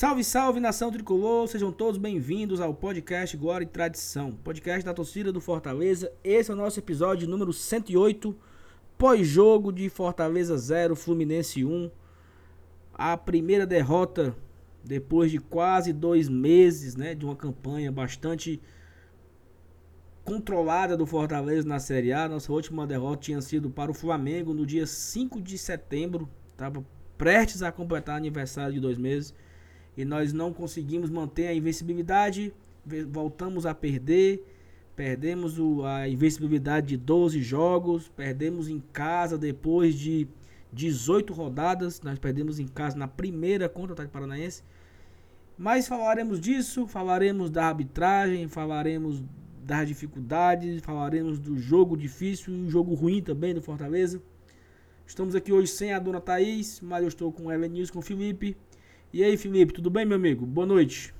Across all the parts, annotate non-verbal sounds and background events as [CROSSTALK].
Salve, salve nação tricolor, sejam todos bem-vindos ao podcast Glória e Tradição, podcast da torcida do Fortaleza. Esse é o nosso episódio número 108, pós-jogo de Fortaleza 0, Fluminense 1. A primeira derrota depois de quase dois meses né, de uma campanha bastante controlada do Fortaleza na Série A. Nossa última derrota tinha sido para o Flamengo no dia 5 de setembro, estava prestes a completar aniversário de dois meses e nós não conseguimos manter a invencibilidade, voltamos a perder, perdemos o, a invencibilidade de 12 jogos, perdemos em casa depois de 18 rodadas, nós perdemos em casa na primeira contra o Atlético Paranaense. Mas falaremos disso, falaremos da arbitragem, falaremos das dificuldades, falaremos do jogo difícil e o jogo ruim também do Fortaleza. Estamos aqui hoje sem a dona Thaís, mas eu estou com o Elenilson, com o Felipe. E aí, Felipe, tudo bem, meu amigo? Boa noite.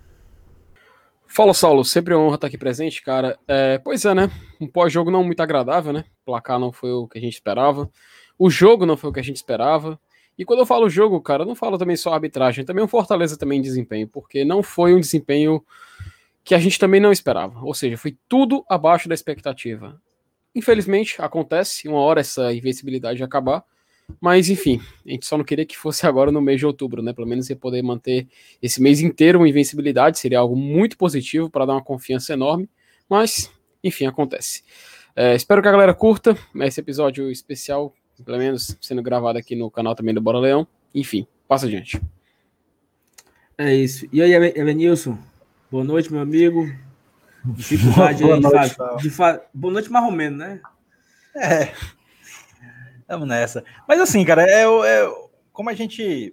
Fala, Saulo. Sempre uma honra estar aqui presente, cara. É, pois é, né? Um pós-jogo não muito agradável, né? O placar não foi o que a gente esperava. O jogo não foi o que a gente esperava. E quando eu falo jogo, cara, eu não falo também só arbitragem, também o Fortaleza também em desempenho, porque não foi um desempenho que a gente também não esperava. Ou seja, foi tudo abaixo da expectativa. Infelizmente, acontece, uma hora essa invencibilidade acabar. Mas enfim, a gente só não queria que fosse [LAUGHS] agora no mês de outubro, né? Pelo menos ia poder manter esse mês inteiro uma invencibilidade, seria algo muito positivo para dar uma confiança enorme. Mas, enfim, acontece. É, espero que a galera curta esse episódio especial, pelo menos sendo gravado aqui no canal também do Bora Leão. Enfim, passa adiante. É isso. E aí, Evanilson? Boa noite, meu amigo. [LAUGHS] Dificuldade Boa aí noite, de, fa... Boa noite, mais ou menos, né? É. Vamos nessa. Mas assim, cara, é, é como a gente.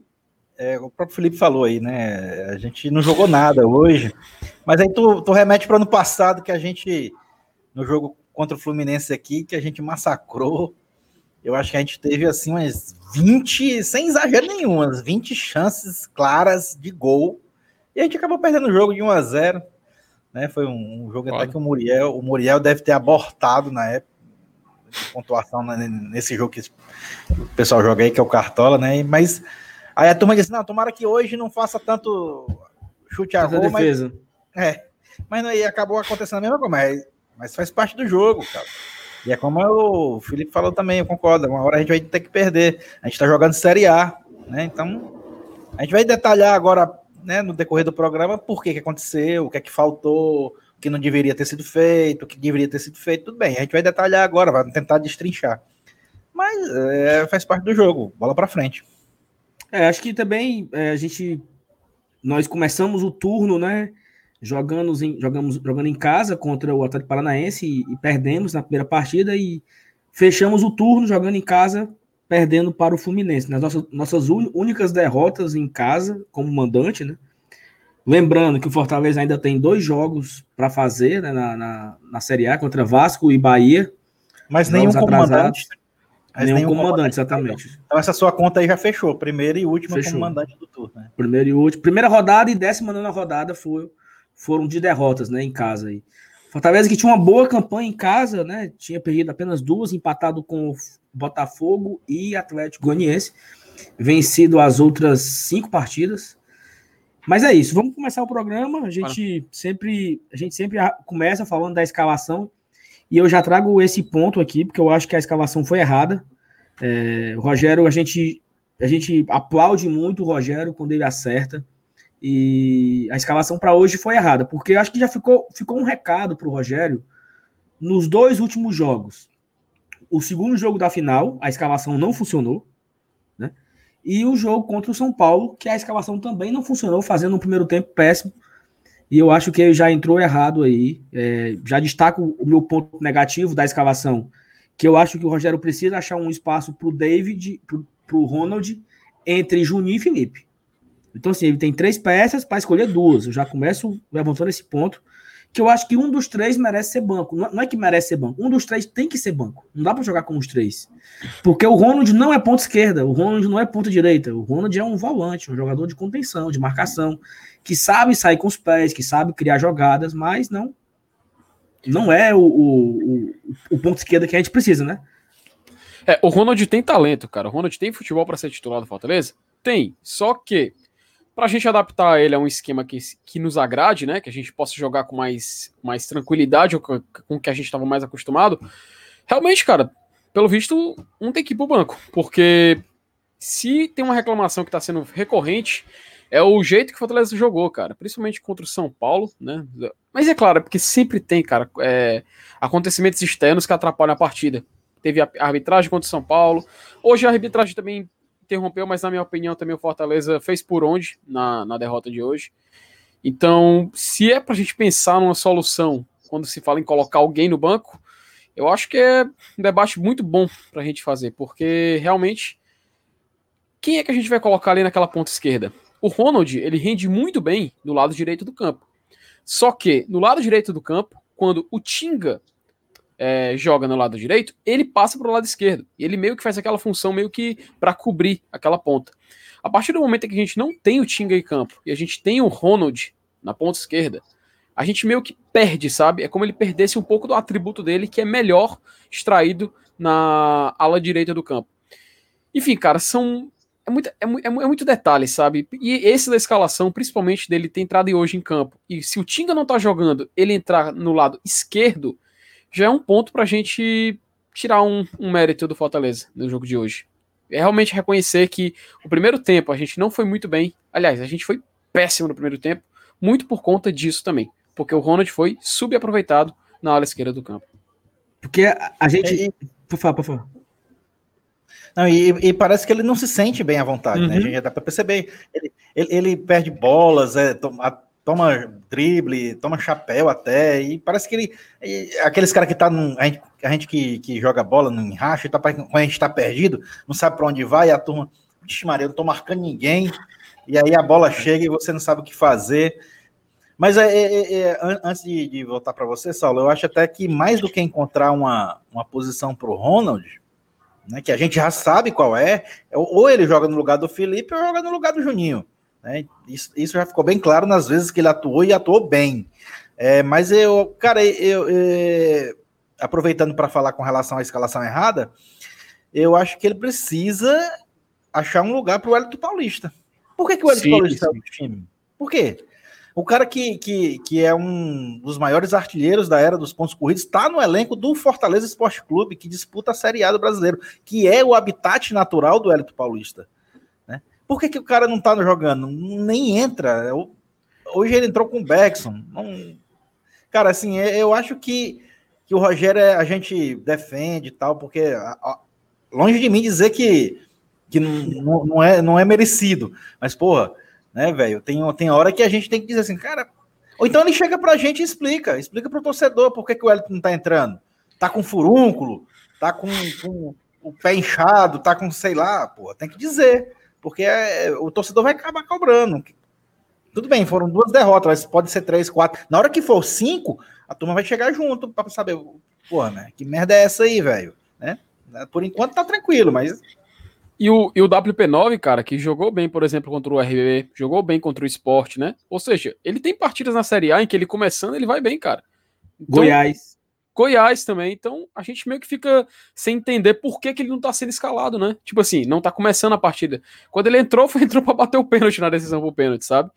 É, o próprio Felipe falou aí, né? A gente não jogou nada hoje. Mas aí tu, tu remete para o ano passado que a gente, no jogo contra o Fluminense aqui, que a gente massacrou. Eu acho que a gente teve assim umas 20, sem exagero nenhum, umas 20 chances claras de gol. E a gente acabou perdendo o jogo de 1 a 0 né? Foi um, um jogo até que o Muriel, o Muriel deve ter abortado na época de pontuação né, nesse jogo que o pessoal joga aí, que é o Cartola, né? Mas aí a turma disse: não, tomara que hoje não faça tanto chute a gol, mas. É, mas aí acabou acontecendo a mesma coisa, mas, mas faz parte do jogo, cara. E é como o Felipe falou também, eu concordo. Uma hora a gente vai ter que perder. A gente tá jogando Série A, né? Então, a gente vai detalhar agora, né, no decorrer do programa, por que, que aconteceu, o que é que faltou, que não deveria ter sido feito, que deveria ter sido feito, tudo bem. A gente vai detalhar agora, vai tentar destrinchar. Mas é, faz parte do jogo, bola para frente. É, acho que também é, a gente. Nós começamos o turno, né? Jogando em, jogamos, jogando em casa contra o Atlético Paranaense e, e perdemos na primeira partida e fechamos o turno jogando em casa, perdendo para o Fluminense. Nas nossas, nossas únicas derrotas em casa, como mandante, né? Lembrando que o Fortaleza ainda tem dois jogos para fazer né, na, na, na, Série A contra Vasco e Bahia. Mas nenhum comandante. Mas nenhum, nenhum comandante, comandante, exatamente. Então essa sua conta aí já fechou. Primeira e última fechou. comandante do turno. Né? Primeira e última. Primeira rodada e décima nona rodada foi, foram de derrotas né, em casa. Aí. Fortaleza que tinha uma boa campanha em casa, né? Tinha perdido apenas duas, empatado com o Botafogo e Atlético Goianiense. Vencido as outras cinco partidas. Mas é isso, vamos começar o programa. A gente sempre, a gente sempre começa falando da escalação e eu já trago esse ponto aqui porque eu acho que a escalação foi errada. É, o Rogério, a gente, a gente aplaude muito o Rogério quando ele acerta e a escalação para hoje foi errada porque eu acho que já ficou, ficou um recado para o Rogério nos dois últimos jogos. O segundo jogo da final, a escalação não funcionou. E o jogo contra o São Paulo, que a escalação também não funcionou, fazendo um primeiro tempo péssimo. E eu acho que ele já entrou errado aí. É, já destaco o meu ponto negativo da escalação, que eu acho que o Rogério precisa achar um espaço para o David, para o Ronald, entre Juninho e Felipe. Então, assim, ele tem três peças para escolher duas. Eu já começo levantando esse ponto que eu acho que um dos três merece ser banco. Não é que merece ser banco, um dos três tem que ser banco. Não dá para jogar com os três. Porque o Ronald não é ponta esquerda, o Ronald não é ponta direita. O Ronald é um volante, um jogador de contenção, de marcação, que sabe sair com os pés, que sabe criar jogadas, mas não não é o, o, o ponto esquerda que a gente precisa, né? É, o Ronald tem talento, cara. O Ronald tem futebol para ser titular do Fortaleza? Tem. Só que para a gente adaptar ele a um esquema que, que nos agrade, né? Que a gente possa jogar com mais, mais tranquilidade ou com, o que a gente estava mais acostumado. Realmente, cara, pelo visto, um tem que ir pro banco. Porque se tem uma reclamação que está sendo recorrente, é o jeito que o Fortaleza jogou, cara. Principalmente contra o São Paulo, né? Mas é claro, é porque sempre tem, cara, é, acontecimentos externos que atrapalham a partida. Teve a arbitragem contra o São Paulo. Hoje a arbitragem também interrompeu, mas na minha opinião também o Fortaleza fez por onde na, na derrota de hoje. Então, se é pra gente pensar numa solução quando se fala em colocar alguém no banco, eu acho que é um debate muito bom pra gente fazer, porque realmente quem é que a gente vai colocar ali naquela ponta esquerda? O Ronald, ele rende muito bem do lado direito do campo. Só que no lado direito do campo, quando o Tinga é, joga no lado direito, ele passa para o lado esquerdo. E ele meio que faz aquela função meio que para cobrir aquela ponta. A partir do momento em que a gente não tem o Tinga em campo e a gente tem o Ronald na ponta esquerda, a gente meio que perde, sabe? É como ele perdesse um pouco do atributo dele, que é melhor extraído na ala direita do campo. Enfim, cara, são é muito, é, é, é, muito detalhe, sabe? E esse da escalação, principalmente dele ter entrado hoje em campo, e se o Tinga não tá jogando, ele entrar no lado esquerdo, já é um ponto pra gente tirar um, um mérito do Fortaleza no jogo de hoje. É realmente reconhecer que o primeiro tempo a gente não foi muito bem. Aliás, a gente foi péssimo no primeiro tempo, muito por conta disso também. Porque o Ronald foi subaproveitado na ala esquerda do campo. Porque a gente. Por favor, por favor. Não, e, e, parece que ele não se sente bem à vontade, uhum. né? A gente já dá para perceber. Ele, ele, ele, perde bolas, é, toma, toma, drible, toma chapéu até, e parece que ele. E, aqueles caras que tá num. A gente, a gente que, que joga bola no enracho, tá, quando a gente tá perdido, não sabe para onde vai, a turma. Vixe, Maria, eu não tô marcando ninguém. E aí a bola chega e você não sabe o que fazer. Mas é, é, é, é antes de, de voltar para você, Saulo, eu acho até que mais do que encontrar uma, uma posição para o Ronald, né, que a gente já sabe qual é, ou ele joga no lugar do Felipe ou joga no lugar do Juninho. Né? Isso, isso, já ficou bem claro nas vezes que ele atuou e atuou bem. É, mas eu, cara, eu, eu aproveitando para falar com relação à escalação errada, eu acho que ele precisa achar um lugar para o Hélito Paulista. Por que, que o Hélito Paulista é o time? Por quê? O cara que, que, que é um dos maiores artilheiros da era dos pontos corridos está no elenco do Fortaleza Esporte Clube, que disputa a Série A do brasileiro, que é o habitat natural do Hélito Paulista. Por que, que o cara não está jogando? Nem entra. Hoje ele entrou com o Beckson. Não... Cara, assim, é, eu acho que, que o Rogério é, a gente defende e tal, porque longe de mim dizer que, que não, não, é, não é merecido. Mas, porra né, velho? Tem, tem hora que a gente tem que dizer assim, cara. Ou então ele chega pra gente e explica, explica pro torcedor por que, que o Elton não tá entrando. Tá com furúnculo, tá com, com o pé inchado, tá com, sei lá, pô, tem que dizer. Porque é, o torcedor vai acabar cobrando. Tudo bem, foram duas derrotas, mas pode ser três, quatro. Na hora que for cinco, a turma vai chegar junto para saber, pô, né? Que merda é essa aí, velho? Né? Por enquanto tá tranquilo, mas e o, e o WP9, cara, que jogou bem, por exemplo, contra o RB, jogou bem contra o Sport, né? Ou seja, ele tem partidas na Série A em que ele começando, ele vai bem, cara. Então, Goiás. Goiás também. Então, a gente meio que fica sem entender por que, que ele não tá sendo escalado, né? Tipo assim, não tá começando a partida. Quando ele entrou, [LAUGHS] foi entrou para bater o pênalti na decisão pro pênalti, sabe?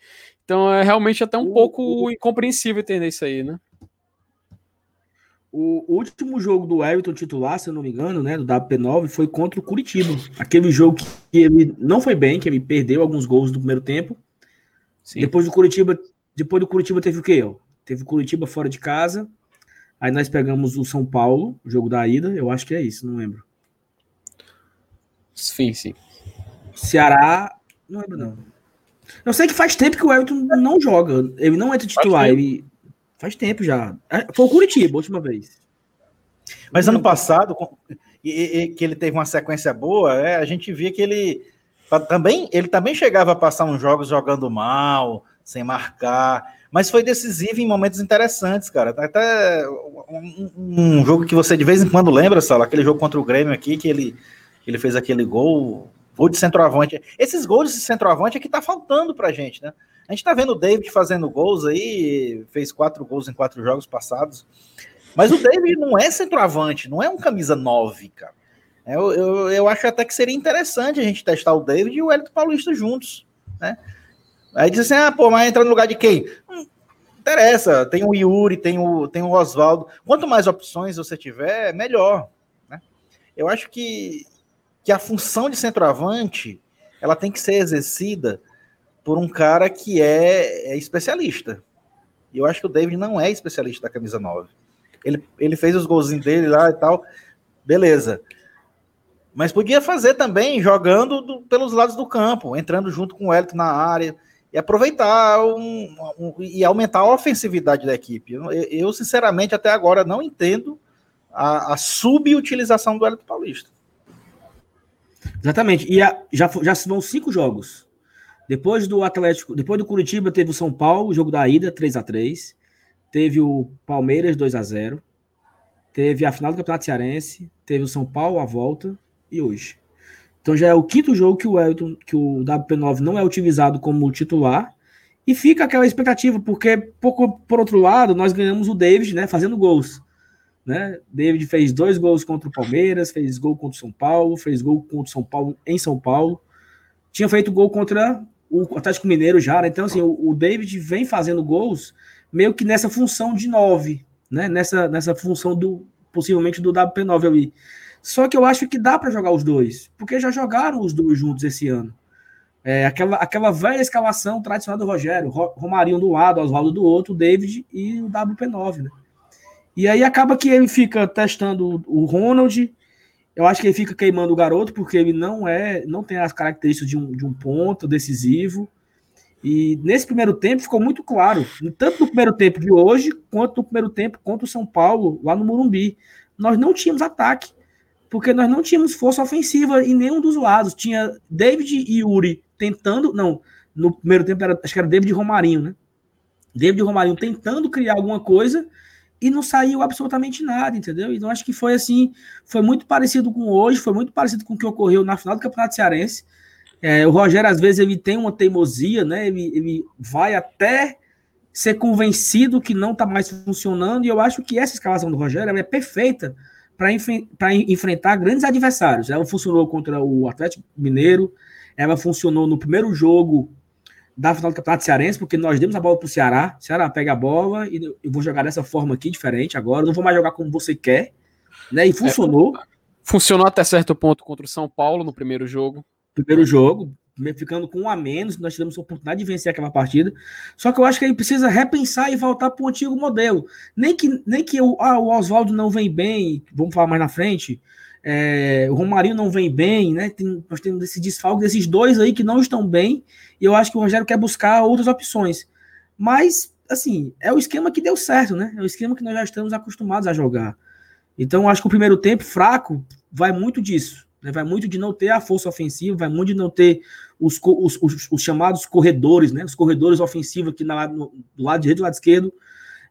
Então, é realmente até um pouco incompreensível entender isso aí, né? O último jogo do Everton titular, se eu não me engano, né, do WP9, foi contra o Curitiba. Aquele jogo que ele não foi bem, que ele perdeu alguns gols no primeiro tempo. Sim. Depois do Curitiba, depois do Curitiba teve o quê? Teve o Curitiba fora de casa. Aí nós pegamos o São Paulo, o jogo da ida, eu acho que é isso, não lembro. Sim, sim. Ceará, não lembro não. Eu sei que faz tempo que o Everton não joga, ele não entra titular, ele Faz tempo já. É, foi o Curitiba, a última vez. Mas ano passado, que ele teve uma sequência boa, é, a gente via que ele também, ele também chegava a passar uns jogos jogando mal, sem marcar, mas foi decisivo em momentos interessantes, cara. Até um, um jogo que você de vez em quando lembra, Sala, aquele jogo contra o Grêmio aqui, que ele, ele fez aquele gol, gol de centroavante. Esses gols de centroavante é que tá faltando pra gente, né? A gente tá vendo o David fazendo gols aí, fez quatro gols em quatro jogos passados. Mas o David não é centroavante, não é um camisa 9, cara. Eu, eu, eu acho até que seria interessante a gente testar o David e o Hélito Paulista juntos, né? Aí diz assim: ah, pô, mas entra no lugar de quem? Hum, interessa. Tem o Yuri, tem o, tem o Oswaldo. Quanto mais opções você tiver, melhor. Né? Eu acho que, que a função de centroavante ela tem que ser exercida por um cara que é, é especialista. E eu acho que o David não é especialista da camisa 9. Ele, ele fez os golzinhos dele lá e tal, beleza. Mas podia fazer também jogando do, pelos lados do campo, entrando junto com o Elton na área e aproveitar um, um, e aumentar a ofensividade da equipe. Eu, eu sinceramente, até agora não entendo a, a subutilização do Elton Paulista. Exatamente. E a, já, já vão cinco jogos. Depois do Atlético, depois do Curitiba, teve o São Paulo, o jogo da ida, 3 a 3 Teve o Palmeiras 2 a 0 Teve a final do Campeonato Cearense. Teve o São Paulo a volta. E hoje. Então já é o quinto jogo que o Elton, que o WP9 não é utilizado como titular. E fica aquela expectativa, porque, por, por outro lado, nós ganhamos o David, né, fazendo gols. Né? David fez dois gols contra o Palmeiras, fez gol contra o São Paulo, fez gol contra o São Paulo em São Paulo. Tinha feito gol contra o Atlético Mineiro já, né? Então, assim, o, o David vem fazendo gols meio que nessa função de nove, né? Nessa, nessa função do possivelmente do WP9 ali. Só que eu acho que dá para jogar os dois, porque já jogaram os dois juntos esse ano. É, aquela, aquela velha escalação tradicional do Rogério, Romarinho do lado, Oswaldo do outro, David e o WP9, né? E aí acaba que ele fica testando o Ronald. Eu acho que ele fica queimando o garoto, porque ele não é, não tem as características de um, de um ponto decisivo. E nesse primeiro tempo ficou muito claro, tanto no primeiro tempo de hoje, quanto no primeiro tempo contra o São Paulo, lá no Morumbi. Nós não tínhamos ataque, porque nós não tínhamos força ofensiva em nenhum dos lados. Tinha David e Yuri tentando, não, no primeiro tempo era, acho que era David e Romarinho, né? David e Romarinho tentando criar alguma coisa e não saiu absolutamente nada, entendeu? Então acho que foi assim, foi muito parecido com hoje, foi muito parecido com o que ocorreu na final do Campeonato Cearense. É, o Rogério, às vezes, ele tem uma teimosia, né? Ele, ele vai até ser convencido que não está mais funcionando, e eu acho que essa escalação do Rogério é perfeita para enf enfrentar grandes adversários. Ela funcionou contra o Atlético Mineiro, ela funcionou no primeiro jogo da final do Campeonato Cearense, porque nós demos a bola para o Ceará. Ceará pega a bola e eu vou jogar dessa forma aqui, diferente agora. não vou mais jogar como você quer. Né? E funcionou. É, funcionou até certo ponto contra o São Paulo no primeiro jogo primeiro jogo, ficando com um a menos, nós tivemos a oportunidade de vencer aquela partida. Só que eu acho que ele precisa repensar e voltar para o antigo modelo. Nem que, nem que o, ah, o Oswaldo não vem bem, vamos falar mais na frente, é, o Romarinho não vem bem, né? Tem, nós temos esse desfalque desses dois aí que não estão bem, e eu acho que o Rogério quer buscar outras opções. Mas, assim, é o esquema que deu certo, né? É o esquema que nós já estamos acostumados a jogar. Então, acho que o primeiro tempo fraco vai muito disso. Né? Vai muito de não ter a força ofensiva, vai muito de não ter os, os, os, os chamados corredores, né? Os corredores ofensivos aqui na, no, do lado direito e do lado esquerdo.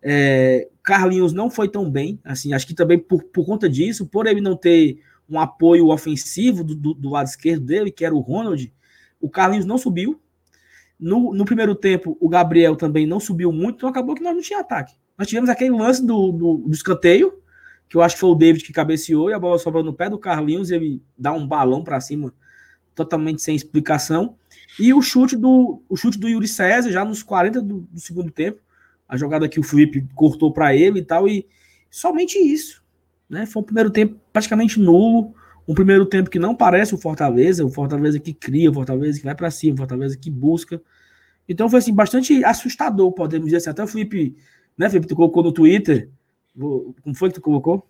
É, Carlinhos não foi tão bem, assim, acho que também por, por conta disso, por ele não ter um apoio ofensivo do, do, do lado esquerdo dele, que era o Ronald, o Carlinhos não subiu. No, no primeiro tempo, o Gabriel também não subiu muito, então acabou que nós não tinha ataque. Nós tivemos aquele lance do, do, do escanteio, que eu acho que foi o David que cabeceou e a bola sobrou no pé do Carlinhos, ele dá um balão para cima totalmente sem explicação. E o chute do o chute do Yuri César já nos 40 do, do segundo tempo, a jogada que o Felipe cortou para ele e tal e somente isso, né? Foi um primeiro tempo praticamente nulo, um primeiro tempo que não parece o Fortaleza, o Fortaleza que cria, o Fortaleza que vai para cima, o Fortaleza que busca. Então foi assim bastante assustador, podemos dizer assim. Até o Felipe, né, Felipe, tu colocou no Twitter como foi que tu colocou?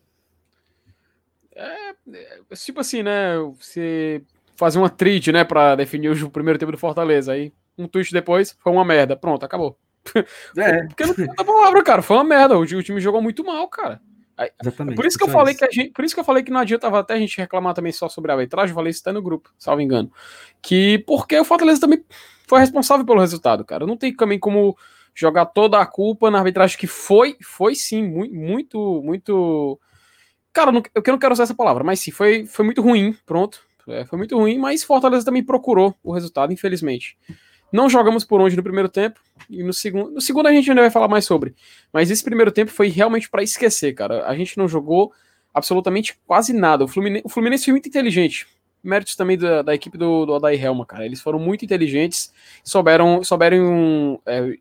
É, é tipo assim, né? Você fazer uma trid, né, para definir o primeiro tempo do Fortaleza. Aí um tweet depois foi uma merda. Pronto, acabou. É. [LAUGHS] Porque não tem outra palavra, cara. Foi uma merda. O, o time jogou muito mal, cara. Exatamente. Por isso que eu falei que a gente, por isso que eu falei que não adianta até a gente reclamar também só sobre a arbitragem, eu falei isso até no grupo, salvo engano. Que porque o Fortaleza também foi responsável pelo resultado, cara. Não tem também como jogar toda a culpa na arbitragem, que foi, foi sim, muito, muito, muito. Cara, não, eu não quero usar essa palavra, mas sim, foi, foi muito ruim, pronto. É, foi muito ruim, mas Fortaleza também procurou o resultado, infelizmente. Não jogamos por onde no primeiro tempo, e no segundo, no segundo a gente ainda vai falar mais sobre. Mas esse primeiro tempo foi realmente para esquecer, cara. A gente não jogou absolutamente quase nada. O Fluminense, o Fluminense foi muito inteligente. méritos também da, da equipe do, do Helma, cara. Eles foram muito inteligentes, souberam, souberam é,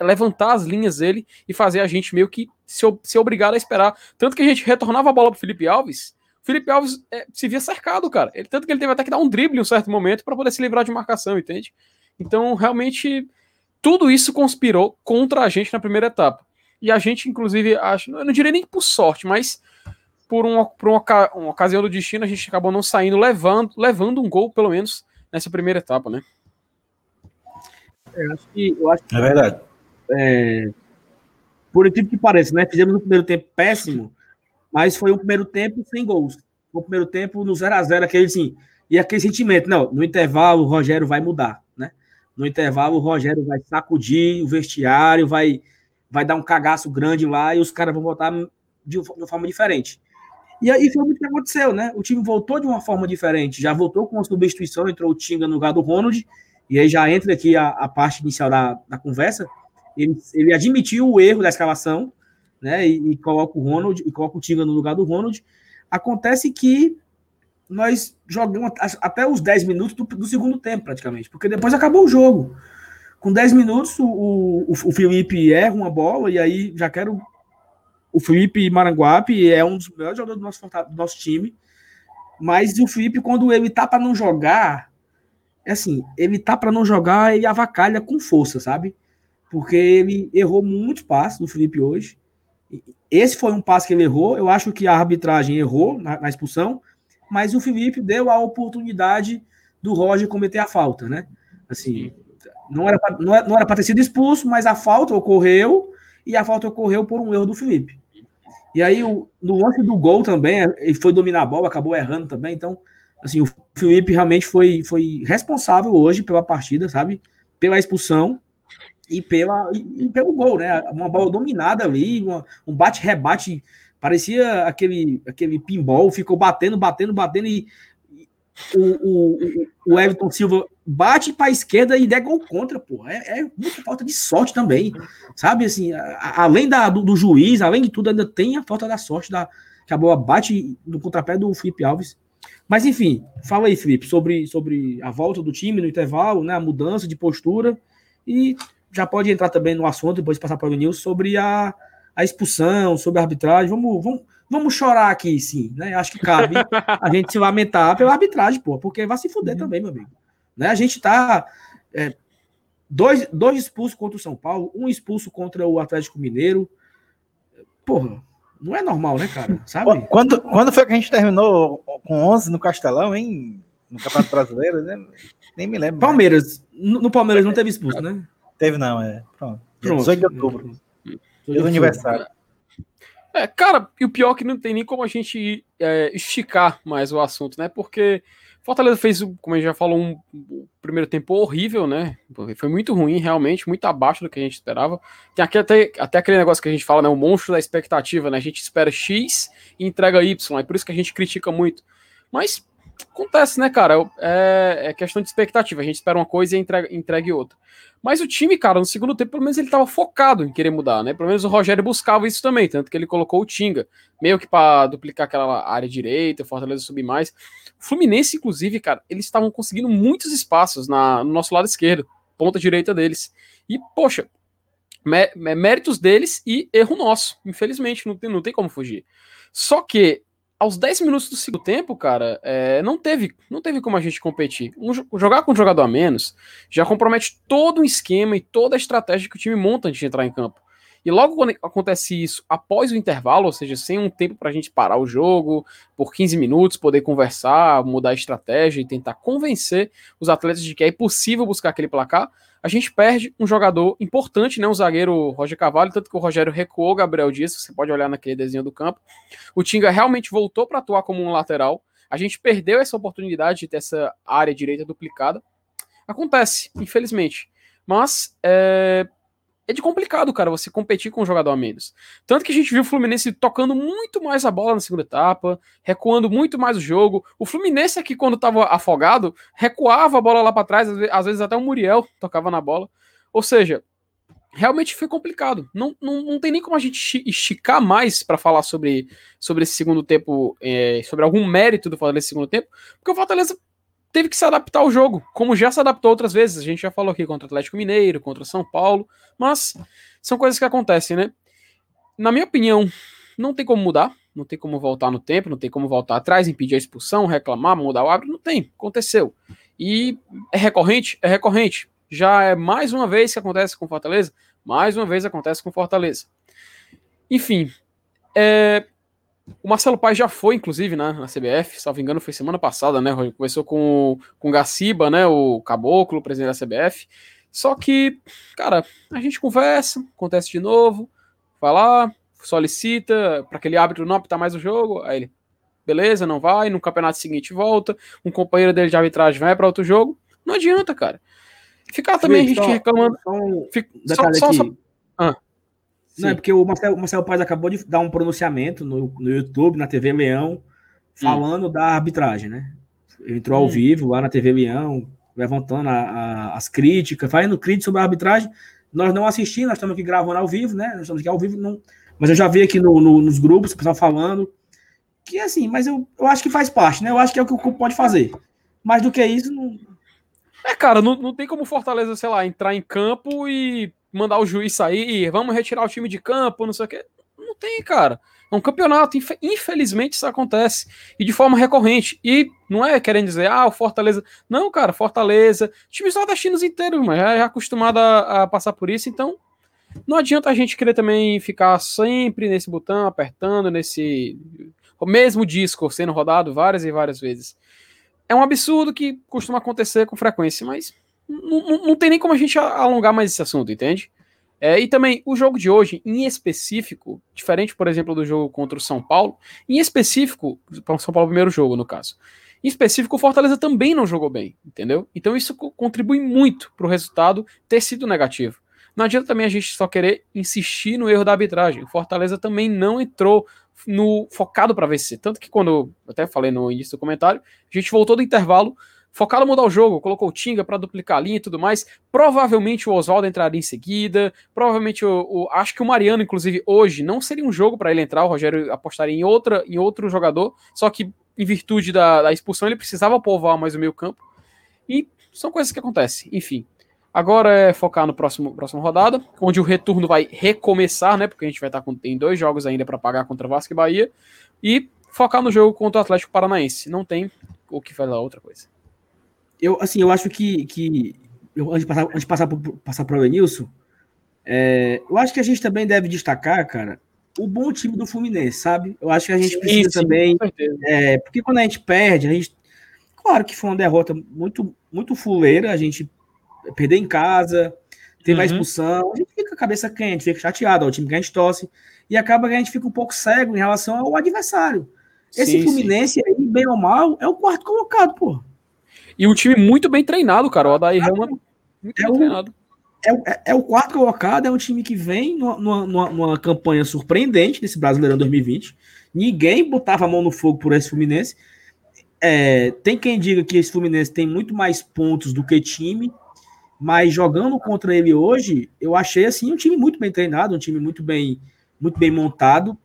levantar as linhas dele e fazer a gente meio que se, se obrigar a esperar. Tanto que a gente retornava a bola pro Felipe Alves. Felipe Alves é, se via cercado, cara. Ele, tanto que ele teve até que dar um drible em um certo momento para poder se livrar de marcação, entende? Então, realmente, tudo isso conspirou contra a gente na primeira etapa. E a gente, inclusive, acho, eu não diria nem por sorte, mas por, uma, por uma, uma ocasião do destino, a gente acabou não saindo levando, levando um gol, pelo menos, nessa primeira etapa, né? Eu acho que, eu acho que, é verdade. É, por incrível que pareça, né? Fizemos um primeiro tempo péssimo, mas foi um primeiro tempo sem gols. Foi um primeiro tempo no 0x0, aquele assim, e aquele sentimento, não, no intervalo o Rogério vai mudar, né? No intervalo o Rogério vai sacudir o vestiário, vai, vai dar um cagaço grande lá e os caras vão voltar de, uma forma diferente. E aí foi o que aconteceu, né? O time voltou de uma forma diferente, já voltou com uma substituição, entrou o Tinga no lugar do Ronald, e aí já entra aqui a, a parte inicial da, da conversa. Ele, ele admitiu o erro da escalação, né? E, e, coloca o Ronald e coloca o Tinga no lugar do Ronald. Acontece que nós jogamos até os 10 minutos do, do, segundo tempo, praticamente, porque depois acabou o jogo. Com 10 minutos, o, o, o Felipe erra uma bola, e aí já quero. O Felipe Maranguape é um dos melhores jogadores do nosso, do nosso time. Mas o Felipe, quando ele tá para não jogar, é assim, ele tá para não jogar, ele avacalha com força, sabe? Porque ele errou muitos passes no Felipe hoje. Esse foi um passe que ele errou. Eu acho que a arbitragem errou na, na expulsão, mas o Felipe deu a oportunidade do Roger cometer a falta, né? Assim, não era pra, não era para ter sido expulso, mas a falta ocorreu e a falta ocorreu por um erro do Felipe. E aí, o, no lance do gol também, ele foi dominar a bola, acabou errando também. Então, assim, o Felipe realmente foi, foi responsável hoje pela partida, sabe? Pela expulsão e, pela, e, pelo gol, né? Uma bola dominada ali, uma, um bate-rebate, parecia aquele, aquele pinball, ficou batendo, batendo, batendo e, o, o, o Everton Silva bate para a esquerda e der gol contra, pô. É, é, muita falta de sorte também, sabe? Assim, a, além da, do, do, juiz, além de tudo, ainda tem a falta da sorte da que a bola bate no contrapé do Felipe Alves mas enfim, fala aí, Felipe, sobre, sobre a volta do time no intervalo, né, a mudança de postura e já pode entrar também no assunto, depois passar para o Nilson, sobre a, a expulsão, sobre a arbitragem. Vamos, vamos, vamos chorar aqui, sim, né? Acho que cabe a gente se lamentar pela arbitragem, pô, porque vai se fuder uhum. também, meu amigo. Né? A gente tá. É, dois, dois expulsos contra o São Paulo, um expulso contra o Atlético Mineiro. Porra, não é normal, né, cara? Sabe? Quando, quando foi que a gente terminou com 11 no Castelão, hein? No Campeonato Brasileiro, né? Nem me lembro. Palmeiras. No, no, Palmeiras não teve expulso, né? Teve, não, é. Pronto. Pronto. 18 de outubro. Dia do aniversário. É, cara, e o pior é que não tem nem como a gente é, esticar mais o assunto, né? Porque Fortaleza fez, como a gente já falou, um, um primeiro tempo horrível, né? Foi muito ruim, realmente, muito abaixo do que a gente esperava. Tem aqui até, até aquele negócio que a gente fala, né? O monstro da expectativa, né? A gente espera X e entrega Y, é por isso que a gente critica muito. Mas acontece, né, cara? É, é questão de expectativa. A gente espera uma coisa e entrega, entrega outra. Mas o time, cara, no segundo tempo, pelo menos ele estava focado em querer mudar, né? Pelo menos o Rogério buscava isso também, tanto que ele colocou o Tinga, meio que para duplicar aquela área direita, Fortaleza subir mais. Fluminense, inclusive, cara, eles estavam conseguindo muitos espaços na, no nosso lado esquerdo, ponta direita deles. E, poxa, méritos deles e erro nosso, infelizmente, não tem, não tem como fugir. Só que aos 10 minutos do segundo tempo, cara, é, não teve não teve como a gente competir. Um, jogar com um jogador a menos já compromete todo o esquema e toda a estratégia que o time monta antes de entrar em campo. E logo quando acontece isso após o intervalo, ou seja, sem um tempo para a gente parar o jogo por 15 minutos, poder conversar, mudar a estratégia e tentar convencer os atletas de que é possível buscar aquele placar, a gente perde um jogador importante, né? Um zagueiro Roger Cavalho, tanto que o Rogério recuou Gabriel Dias, você pode olhar naquele desenho do campo. O Tinga realmente voltou para atuar como um lateral. A gente perdeu essa oportunidade de ter essa área direita duplicada. Acontece, infelizmente. Mas é, é de complicado, cara, você competir com um jogador a menos. Tanto que a gente viu o Fluminense tocando muito mais a bola na segunda etapa, recuando muito mais o jogo. O Fluminense aqui, quando estava afogado, recuava a bola lá para trás, às vezes até o Muriel tocava na bola. Ou seja, realmente foi complicado. Não, não, não tem nem como a gente esticar mais para falar sobre, sobre esse segundo tempo, é, sobre algum mérito do Fortaleza segundo tempo, porque o Fortaleza teve que se adaptar ao jogo, como já se adaptou outras vezes. A gente já falou aqui contra o Atlético Mineiro, contra o São Paulo, mas são coisas que acontecem, né? Na minha opinião, não tem como mudar, não tem como voltar no tempo, não tem como voltar atrás, impedir a expulsão, reclamar, mudar o árbitro, não tem, aconteceu. E é recorrente? É recorrente. Já é mais uma vez que acontece com Fortaleza, mais uma vez acontece com Fortaleza. Enfim, é, o Marcelo Paes já foi, inclusive, né, na CBF, salvo engano, foi semana passada, né, Roger? Começou com, com o Gaciba, né, o Caboclo, o presidente da CBF. Só que, cara, a gente conversa, acontece de novo, vai lá, solicita para aquele árbitro não apitar mais o jogo, aí ele, beleza, não vai, no campeonato seguinte volta, um companheiro dele de arbitragem vai para outro jogo. Não adianta, cara. Ficar também a gente só, reclamando. Só um só, só, só, ah. Não, é porque o Marcelo, Marcelo Paz acabou de dar um pronunciamento no, no YouTube, na TV Leão, falando hum. da arbitragem, né? Ele entrou hum. ao vivo lá na TV Leão, levantando a, a, as críticas, fazendo críticas sobre a arbitragem. Nós não assistimos, nós estamos aqui gravando ao vivo, né? Nós estamos aqui ao vivo, não, mas eu já vi aqui no, no, nos grupos o pessoal falando que assim, mas eu, eu acho que faz parte, né? Eu acho que é o que o clube pode fazer. Mais do que isso, não. É, cara, não, não tem como Fortaleza, sei lá, entrar em campo e mandar o juiz sair, vamos retirar o time de campo, não sei o quê. Não tem, cara. É um campeonato, infelizmente isso acontece. E de forma recorrente. E não é querendo dizer, ah, o Fortaleza. Não, cara, Fortaleza. Times nordestinos inteiros, mas já é acostumado a, a, passar por isso, então. Não adianta a gente querer também ficar sempre nesse botão, apertando, nesse. O mesmo disco sendo rodado várias e várias vezes. É um absurdo que costuma acontecer com frequência, mas não, não tem nem como a gente alongar mais esse assunto, entende? É, e também o jogo de hoje, em específico, diferente, por exemplo, do jogo contra o São Paulo, em específico, o São Paulo, primeiro jogo, no caso. Em específico, o Fortaleza também não jogou bem, entendeu? Então isso contribui muito para o resultado ter sido negativo. Não adianta também a gente só querer insistir no erro da arbitragem. O Fortaleza também não entrou no focado para vencer. Tanto que quando eu até falei no início do comentário, a gente voltou do intervalo Focado mudar o jogo, colocou o Tinga para duplicar a linha e tudo mais. Provavelmente o Oswaldo entraria em seguida. Provavelmente o, o, acho que o Mariano, inclusive, hoje não seria um jogo para ele entrar. O Rogério apostaria em outra, em outro jogador. Só que em virtude da, da expulsão ele precisava povoar mais o meio campo. E são coisas que acontecem. Enfim. Agora é focar no próximo próxima rodada, onde o retorno vai recomeçar, né? Porque a gente vai estar com tem dois jogos ainda para pagar contra Vasco e Bahia e focar no jogo contra o Atlético Paranaense. Não tem o que falar outra coisa eu, assim, eu acho que, que eu, antes de passar, antes de passar, por, passar para o Enilson, é, eu acho que a gente também deve destacar, cara, o bom time do Fluminense, sabe? Eu acho que a gente sim, precisa sim, também. É, porque quando a gente perde, a gente. Claro que foi uma derrota muito, muito fuleira, a gente perder em casa, teve uhum. a expulsão, a gente fica com a cabeça quente, fica chateado, é o time que a gente torce, e acaba que a gente fica um pouco cego em relação ao adversário. Esse sim, Fluminense aí, bem ou mal, é o quarto colocado, pô. E um time muito bem treinado, cara. O Adair Helman, muito é bem o, treinado. É, é, é, o quarto colocado, é um time que vem numa, numa, numa, campanha surpreendente nesse Brasileirão 2020. Ninguém botava a mão no fogo por esse Fluminense. É, tem quem diga que esse Fluminense tem muito mais pontos do que time, mas jogando contra ele hoje, eu achei assim um time muito bem treinado, um time muito bem, muito bem montado.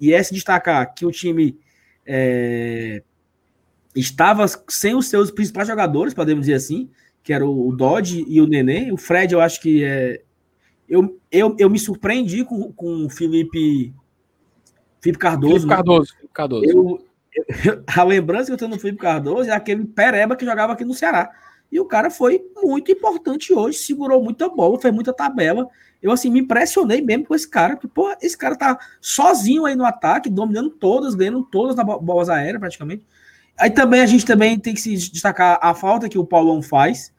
E é se destacar que o time é, estava sem os seus principais jogadores, podemos dizer assim, que era o Dodge e o Nenê. O Fred, eu acho que é. Eu, eu, eu me surpreendi com, com o Felipe, Felipe Cardoso. Felipe Cardoso. Né? Cardoso. Eu, eu, [LAUGHS] a lembrança que eu tenho do Felipe Cardoso é aquele pereba que jogava aqui no Ceará. E o cara foi muito importante hoje, segurou muita bola, fez muita tabela. Eu, assim, me impressionei mesmo com esse cara, porque, pô, esse cara tá sozinho aí no ataque, dominando todas, ganhando todas nas bolas aéreas, praticamente. Aí também a gente também tem que se destacar a falta que o Paulão faz.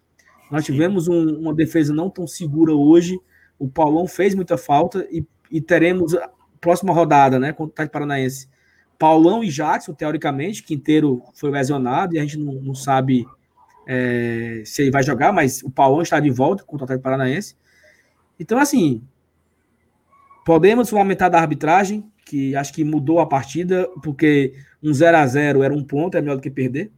Nós tivemos um, uma defesa não tão segura hoje. O Paulão fez muita falta e, e teremos a próxima rodada, né, contra o Tati Paranaense. Paulão e Jackson, teoricamente, Quinteiro foi lesionado e a gente não, não sabe é, se ele vai jogar, mas o Paulão está de volta contra o Atlético Paranaense. Então, assim, podemos lamentar da arbitragem, que acho que mudou a partida, porque um 0 a 0 era um ponto, é melhor do que perder.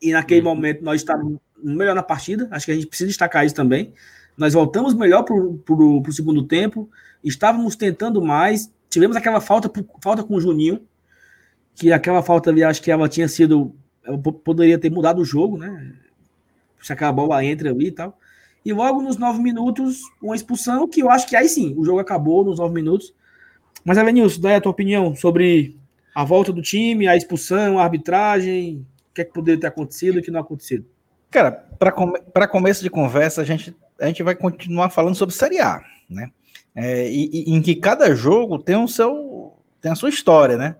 E naquele uhum. momento nós estávamos melhor na partida, acho que a gente precisa destacar isso também. Nós voltamos melhor para o segundo tempo, estávamos tentando mais, tivemos aquela falta, falta com o Juninho, que aquela falta ali, acho que ela tinha sido. Ela poderia ter mudado o jogo, né? Se aquela bola entra ali e tal. E logo nos nove minutos, uma expulsão, que eu acho que aí sim, o jogo acabou nos nove minutos. Mas, Avenilson, daí a tua opinião sobre a volta do time, a expulsão, a arbitragem, o que é que poderia ter acontecido e o que não acontecido? Cara, para come começo de conversa, a gente, a gente vai continuar falando sobre Série A, né? É, e, e, em que cada jogo tem o seu tem a sua história, né?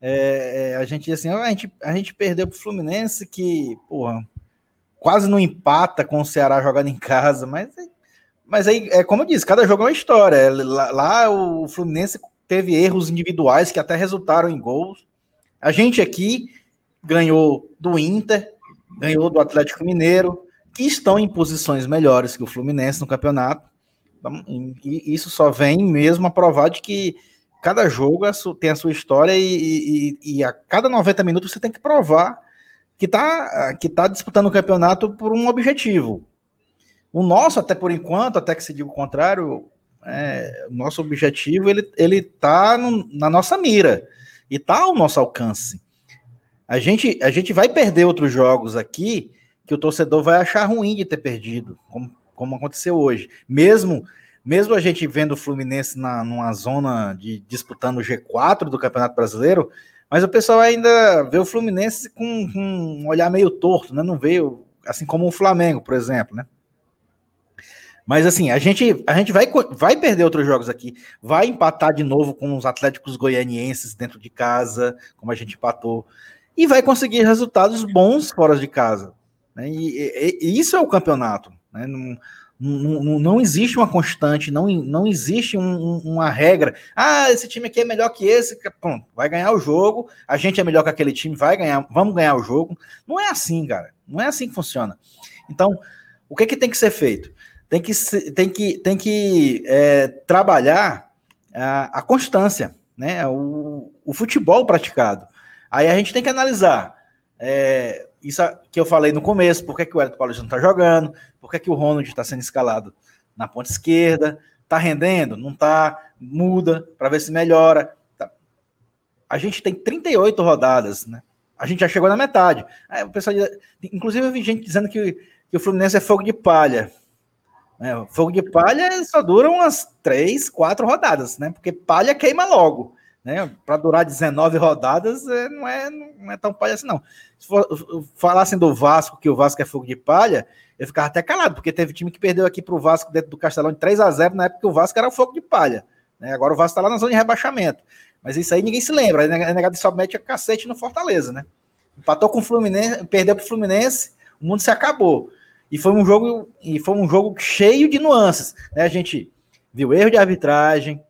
É, é a gente assim, a gente, a gente perdeu para o Fluminense que, porra, quase não empata com o Ceará jogando em casa, mas, mas aí, é como eu disse, cada jogo é uma história. Lá, lá o Fluminense teve erros individuais que até resultaram em gols. A gente aqui ganhou do Inter, ganhou do Atlético Mineiro, que estão em posições melhores que o Fluminense no campeonato. Então, e isso só vem mesmo a provar de que cada jogo tem a sua história e, e, e a cada 90 minutos você tem que provar que está que tá disputando o campeonato por um objetivo. O nosso, até por enquanto, até que se diga o contrário, é, o nosso objetivo ele ele está na nossa mira e está ao nosso alcance. A gente a gente vai perder outros jogos aqui que o torcedor vai achar ruim de ter perdido, como, como aconteceu hoje. Mesmo mesmo a gente vendo o Fluminense na, numa zona de disputando o G4 do Campeonato Brasileiro, mas o pessoal ainda vê o Fluminense com, com um olhar meio torto, né? Não veio assim como o Flamengo, por exemplo, né? Mas assim, a gente, a gente vai, vai perder outros jogos aqui, vai empatar de novo com os Atléticos Goianienses dentro de casa, como a gente empatou, e vai conseguir resultados bons fora de casa. Né? E, e, e, isso é o campeonato. Né? Não, não, não existe uma constante, não, não existe um, uma regra. Ah, esse time aqui é melhor que esse, pronto, vai ganhar o jogo. A gente é melhor que aquele time, vai ganhar, vamos ganhar o jogo. Não é assim, cara. Não é assim que funciona. Então, o que, que tem que ser feito? Tem que, tem que, tem que é, trabalhar a, a, constância, né? O, o futebol praticado. Aí a gente tem que analisar. É, isso que eu falei no começo, por que, que o Hélio Paulista não está jogando, por que, que o Ronald está sendo escalado na ponta esquerda, está rendendo, não está, muda para ver se melhora. Tá. A gente tem 38 rodadas, né? A gente já chegou na metade. Aí o pessoal, inclusive eu vi gente dizendo que, que o Fluminense é fogo de palha. É, fogo de palha só dura umas três, quatro rodadas, né? Porque palha queima logo né? Para durar 19 rodadas é, não, é, não é tão palha assim, não. Se for, falassem do Vasco, que o Vasco é fogo de palha, eu ficava até calado, porque teve time que perdeu aqui para o Vasco dentro do Castelão de 3 a 0 na época que o Vasco era fogo de palha. Né? Agora o Vasco está lá na zona de rebaixamento. Mas isso aí ninguém se lembra. A negado só mete a cacete no Fortaleza, né? Empatou com o Fluminense, perdeu para o Fluminense, o mundo se acabou. E foi um jogo, e foi um jogo cheio de nuances. Né? A gente viu erro de arbitragem,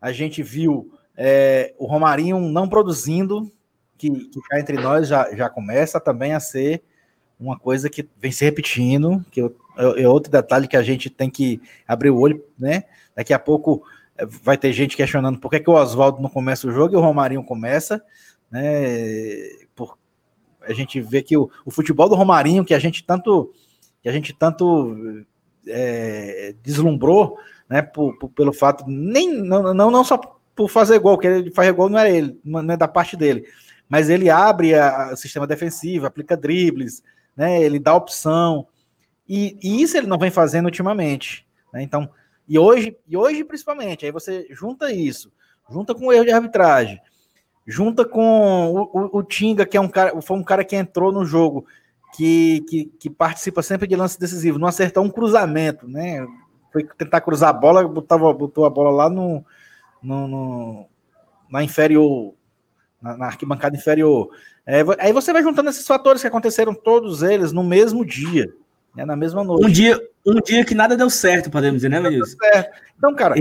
a gente viu é, o Romarinho não produzindo, que, que cá entre nós já, já começa também a ser uma coisa que vem se repetindo, que é, outro detalhe que a gente tem que abrir o olho, né? Daqui a pouco é, vai ter gente questionando por que, que o Oswaldo não começa o jogo e o Romarinho começa, né? Por, a gente vê que o, o futebol do Romarinho, que a gente tanto que a gente tanto é, deslumbrou, né? Por, por, pelo fato nem não, não, não só por fazer gol, que ele faz gol não é ele, não é da parte dele. Mas ele abre o sistema defensivo, aplica dribles, né? Ele dá opção. E, e isso ele não vem fazendo ultimamente. Né? Então, e hoje, e hoje principalmente, aí você junta isso, junta com o erro de arbitragem, junta com o, o, o Tinga, que é um cara, foi um cara que entrou no jogo, que, que, que participa sempre de lance decisivo, não acertou um cruzamento, né? Foi tentar cruzar a bola, botava, botou a bola lá no, no, no na inferior, na, na, arquibancada inferior. É, aí você vai juntando esses fatores que aconteceram todos eles no mesmo dia, né, na mesma noite. Um dia, um dia que nada deu certo, podemos dizer, né, Melissa? Então, cara,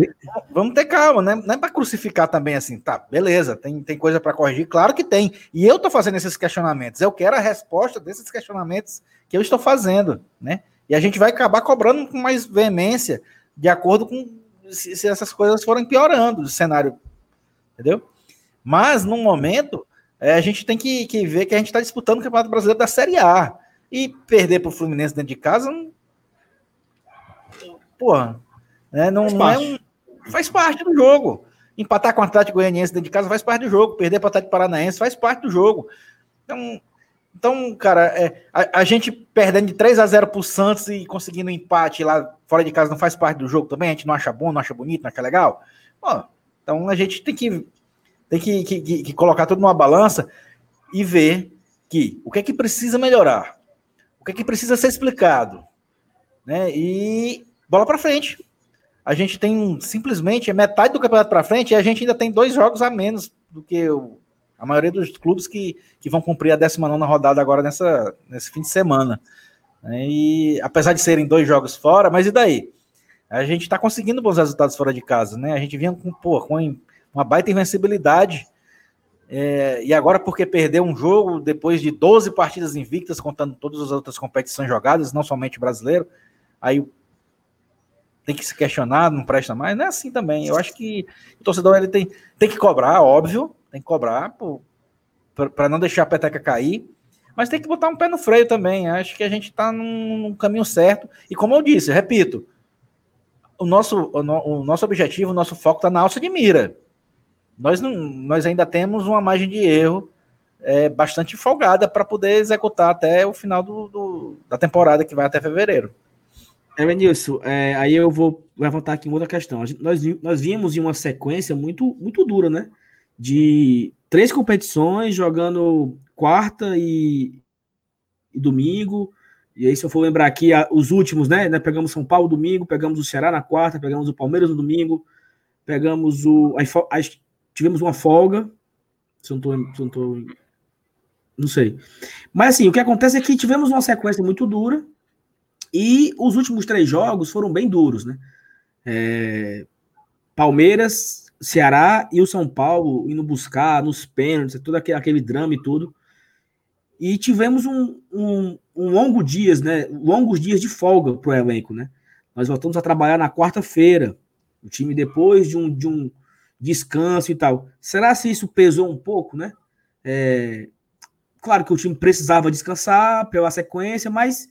vamos ter calma, né? Não é para crucificar também assim, tá, beleza, tem, tem coisa para corrigir, claro que tem. E eu tô fazendo esses questionamentos, eu quero a resposta desses questionamentos que eu estou fazendo, né? E a gente vai acabar cobrando com mais veemência, de acordo com se, se essas coisas forem piorando o cenário, entendeu? Mas, no momento, é, a gente tem que, que, ver que a gente está disputando o Campeonato Brasileiro da Série A. E perder para o Fluminense dentro de casa, porra. Né? Não, faz, não é um, faz parte do jogo. Empatar com o Atlético Goianiense dentro de casa faz parte do jogo. Perder para o Atlético Paranaense faz parte do jogo. Então, então cara, é, a, a, gente perdendo de 3 a 0 para o Santos e conseguindo um empate lá fora de casa não faz parte do jogo também? A gente não acha bom, não acha bonito, não acha legal? Pô, então a gente tem que, tem que, que, que, que colocar tudo numa balança e ver que o que é que precisa melhorar, o que é que precisa ser explicado, né? E bola para frente. A gente tem simplesmente metade do campeonato para frente e a gente ainda tem dois jogos a menos do que o, a maioria dos clubes que, que vão cumprir a 19 rodada agora nessa, nesse fim de semana. Né? E apesar de serem dois jogos fora, mas e daí? A gente está conseguindo bons resultados fora de casa, né? A gente vinha com, pô, com uma baita invencibilidade. É, e agora, porque perdeu um jogo depois de 12 partidas invictas, contando todas as outras competições jogadas, não somente o brasileiro, aí tem que se questionar, não presta mais. Não é assim também. Eu acho que o torcedor ele tem, tem que cobrar, óbvio, tem que cobrar para não deixar a peteca cair, mas tem que botar um pé no freio também. Acho que a gente está num, num, caminho certo. E como eu disse, repito, o nosso, o, no, o nosso objetivo, o nosso foco está na alça de mira. Nós, não, nós ainda temos uma margem de erro é, bastante folgada para poder executar até o final do, do, da temporada, que vai até fevereiro. É, Benilson, é, aí eu vou levantar aqui uma outra questão. nós, nós vimos em uma sequência muito, muito dura, né? De três competições, jogando quarta e, e domingo, e aí, se eu for lembrar aqui, os últimos, né, né? Pegamos São Paulo domingo, pegamos o Ceará na quarta, pegamos o Palmeiras no domingo, pegamos o. tivemos uma folga. Se não eu não. Não sei. Mas assim, o que acontece é que tivemos uma sequência muito dura e os últimos três jogos foram bem duros, né? É, Palmeiras, Ceará e o São Paulo indo buscar nos pênaltis, todo aquele, aquele drama e tudo. E tivemos um, um, um longo dias, né? Longos dias de folga para o elenco, né? Nós voltamos a trabalhar na quarta-feira. O time depois de um, de um descanso e tal. Será se isso pesou um pouco, né? É, claro que o time precisava descansar pela sequência, mas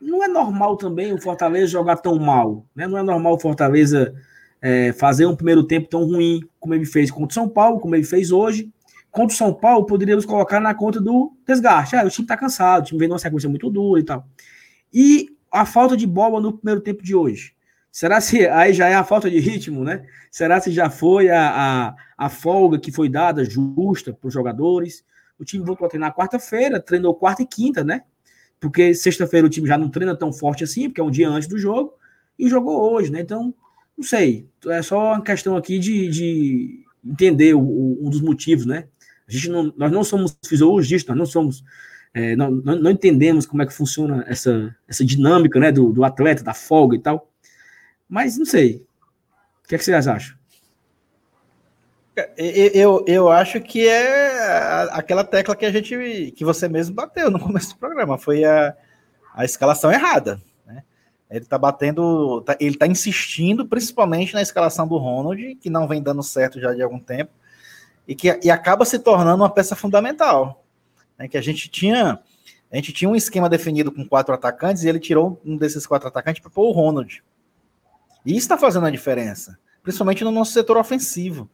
não é normal também o Fortaleza jogar tão mal, né? Não é normal o Fortaleza é, fazer um primeiro tempo tão ruim como ele fez contra o São Paulo, como ele fez hoje. Contra o São Paulo, poderíamos colocar na conta do desgaste. Ah, o time tá cansado, o time vem numa sequência muito dura e tal. E a falta de bola no primeiro tempo de hoje. Será se aí já é a falta de ritmo, né? Será se já foi a, a, a folga que foi dada justa para os jogadores? O time voltou a treinar quarta-feira, treinou quarta e quinta, né? Porque sexta-feira o time já não treina tão forte assim, porque é um dia antes do jogo, e jogou hoje, né? Então, não sei. É só uma questão aqui de, de entender o, o, um dos motivos, né? A gente não, nós não somos fisiologistas, nós não somos, é, não, não, entendemos como é que funciona essa, essa dinâmica, né, do, do atleta, da folga e tal. Mas não sei. O que, é que vocês acham? Eu, eu acho que é aquela tecla que a gente, que você mesmo bateu no [LAUGHS] começo do programa, foi a, a escalação errada. Né? Ele está batendo, tá, ele está insistindo principalmente na escalação do Ronald, que não vem dando certo já de algum tempo e que e acaba se tornando uma peça fundamental. Né, que a gente tinha a gente tinha um esquema definido com quatro atacantes e ele tirou um desses quatro atacantes para pôr o Ronald. E isso está fazendo a diferença, principalmente no nosso setor ofensivo.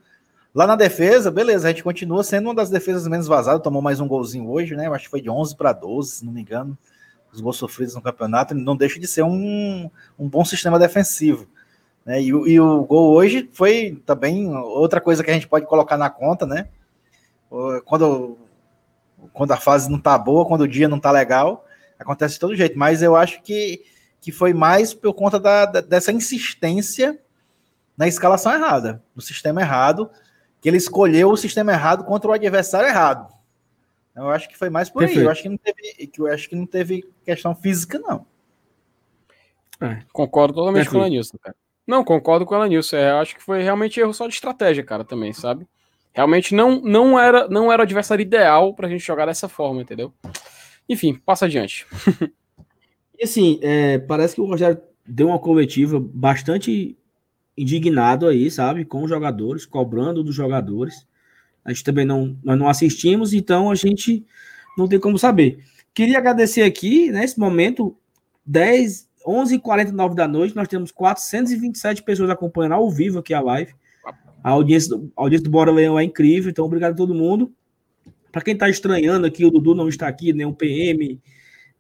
Lá na defesa, beleza, a gente continua sendo uma das defesas menos vazadas, tomou mais um golzinho hoje, né? Eu acho que foi de 11 para 12, se não me engano, os gols sofridos no campeonato, não deixa de ser um, um bom sistema defensivo. Né? E, e, o gol hoje foi também outra coisa que a gente pode colocar na conta, né? Quando, quando a fase não tá boa, quando o dia não tá legal, acontece de todo jeito. Mas eu acho que, que foi mais por conta da, da, dessa insistência na escalação errada, no sistema errado, que ele escolheu o sistema errado contra o adversário errado. Eu acho que foi mais por Perfeito. aí. Eu acho que não teve, eu acho que não teve questão física, não. É, concordo totalmente Perfeito. com o Nilson, cara. Não, concordo com ela nisso. É, acho que foi realmente erro só de estratégia, cara, também, sabe? Realmente não, não era não era o adversário ideal pra gente jogar dessa forma, entendeu? Enfim, passa adiante. [LAUGHS] e assim, é, parece que o Rogério deu uma coletiva bastante indignado aí, sabe? Com os jogadores, cobrando dos jogadores. A gente também não, nós não assistimos, então a gente não tem como saber. Queria agradecer aqui, nesse momento, 10 11h49 da noite, nós temos 427 pessoas acompanhando ao vivo aqui a live. A audiência, a audiência do Bora Leão é incrível, então obrigado a todo mundo. Para quem está estranhando aqui, o Dudu não está aqui, nem o PM,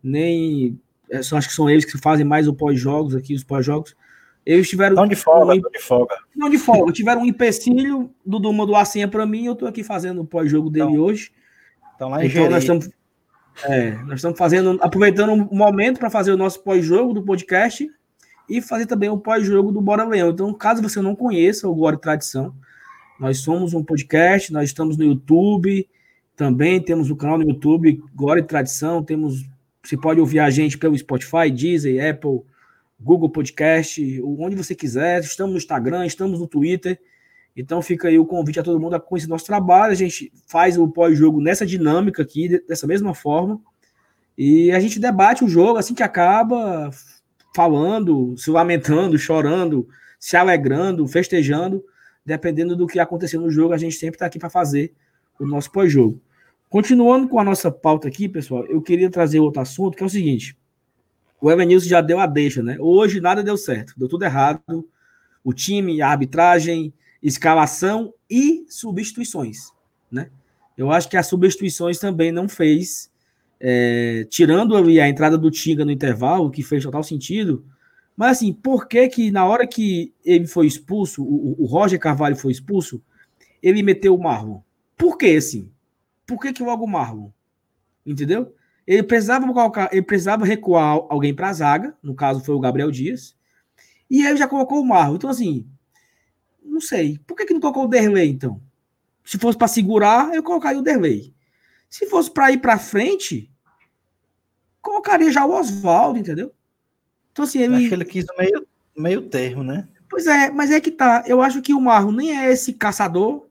nem. É, só acho que são eles que fazem mais o pós-jogos aqui, os pós-jogos. Eles tiveram. Não de folga, um, de folga. Não de folga. tiveram um empecilho, Dudu mandou a senha para mim, eu estou aqui fazendo o pós-jogo dele então, hoje. Então, lá em então nós estamos. É, nós estamos fazendo, aproveitando o um momento para fazer o nosso pós-jogo do podcast e fazer também o pós-jogo do Bora Leão. Então, caso você não conheça o Glória e Tradição, nós somos um podcast, nós estamos no YouTube, também temos o canal no YouTube, Glória e Tradição, temos, você pode ouvir a gente pelo Spotify, Deezer, Apple, Google Podcast, onde você quiser, estamos no Instagram, estamos no Twitter, então fica aí o convite a todo mundo a conhecer nosso trabalho, a gente faz o pós-jogo nessa dinâmica aqui, dessa mesma forma, e a gente debate o jogo assim que acaba, falando, se lamentando, chorando, se alegrando, festejando, dependendo do que aconteceu no jogo, a gente sempre está aqui para fazer o nosso pós-jogo. Continuando com a nossa pauta aqui, pessoal, eu queria trazer outro assunto, que é o seguinte. O Evanilson já deu a deixa, né? Hoje nada deu certo, deu tudo errado. O time, a arbitragem, escalação e substituições, né? Eu acho que as substituições também não fez é, tirando ali a entrada do Tinga no intervalo, que fez total sentido, mas assim, por que que na hora que ele foi expulso, o, o Roger Carvalho foi expulso, ele meteu o Marlon? Por que assim? Por que que o Marlon? Entendeu? Ele precisava colocar, ele precisava recuar alguém para a zaga, no caso foi o Gabriel Dias, e ele já colocou o Marlon. Então assim, não sei. Por que que não colocou o Derlei então? Se fosse para segurar, eu colocaria o Derlei. Se fosse para ir para frente, colocaria já o Oswaldo, entendeu? Então, assim, ele. Acho que ele quis meio, meio termo, né? Pois é, mas é que tá. Eu acho que o Marro nem é esse caçador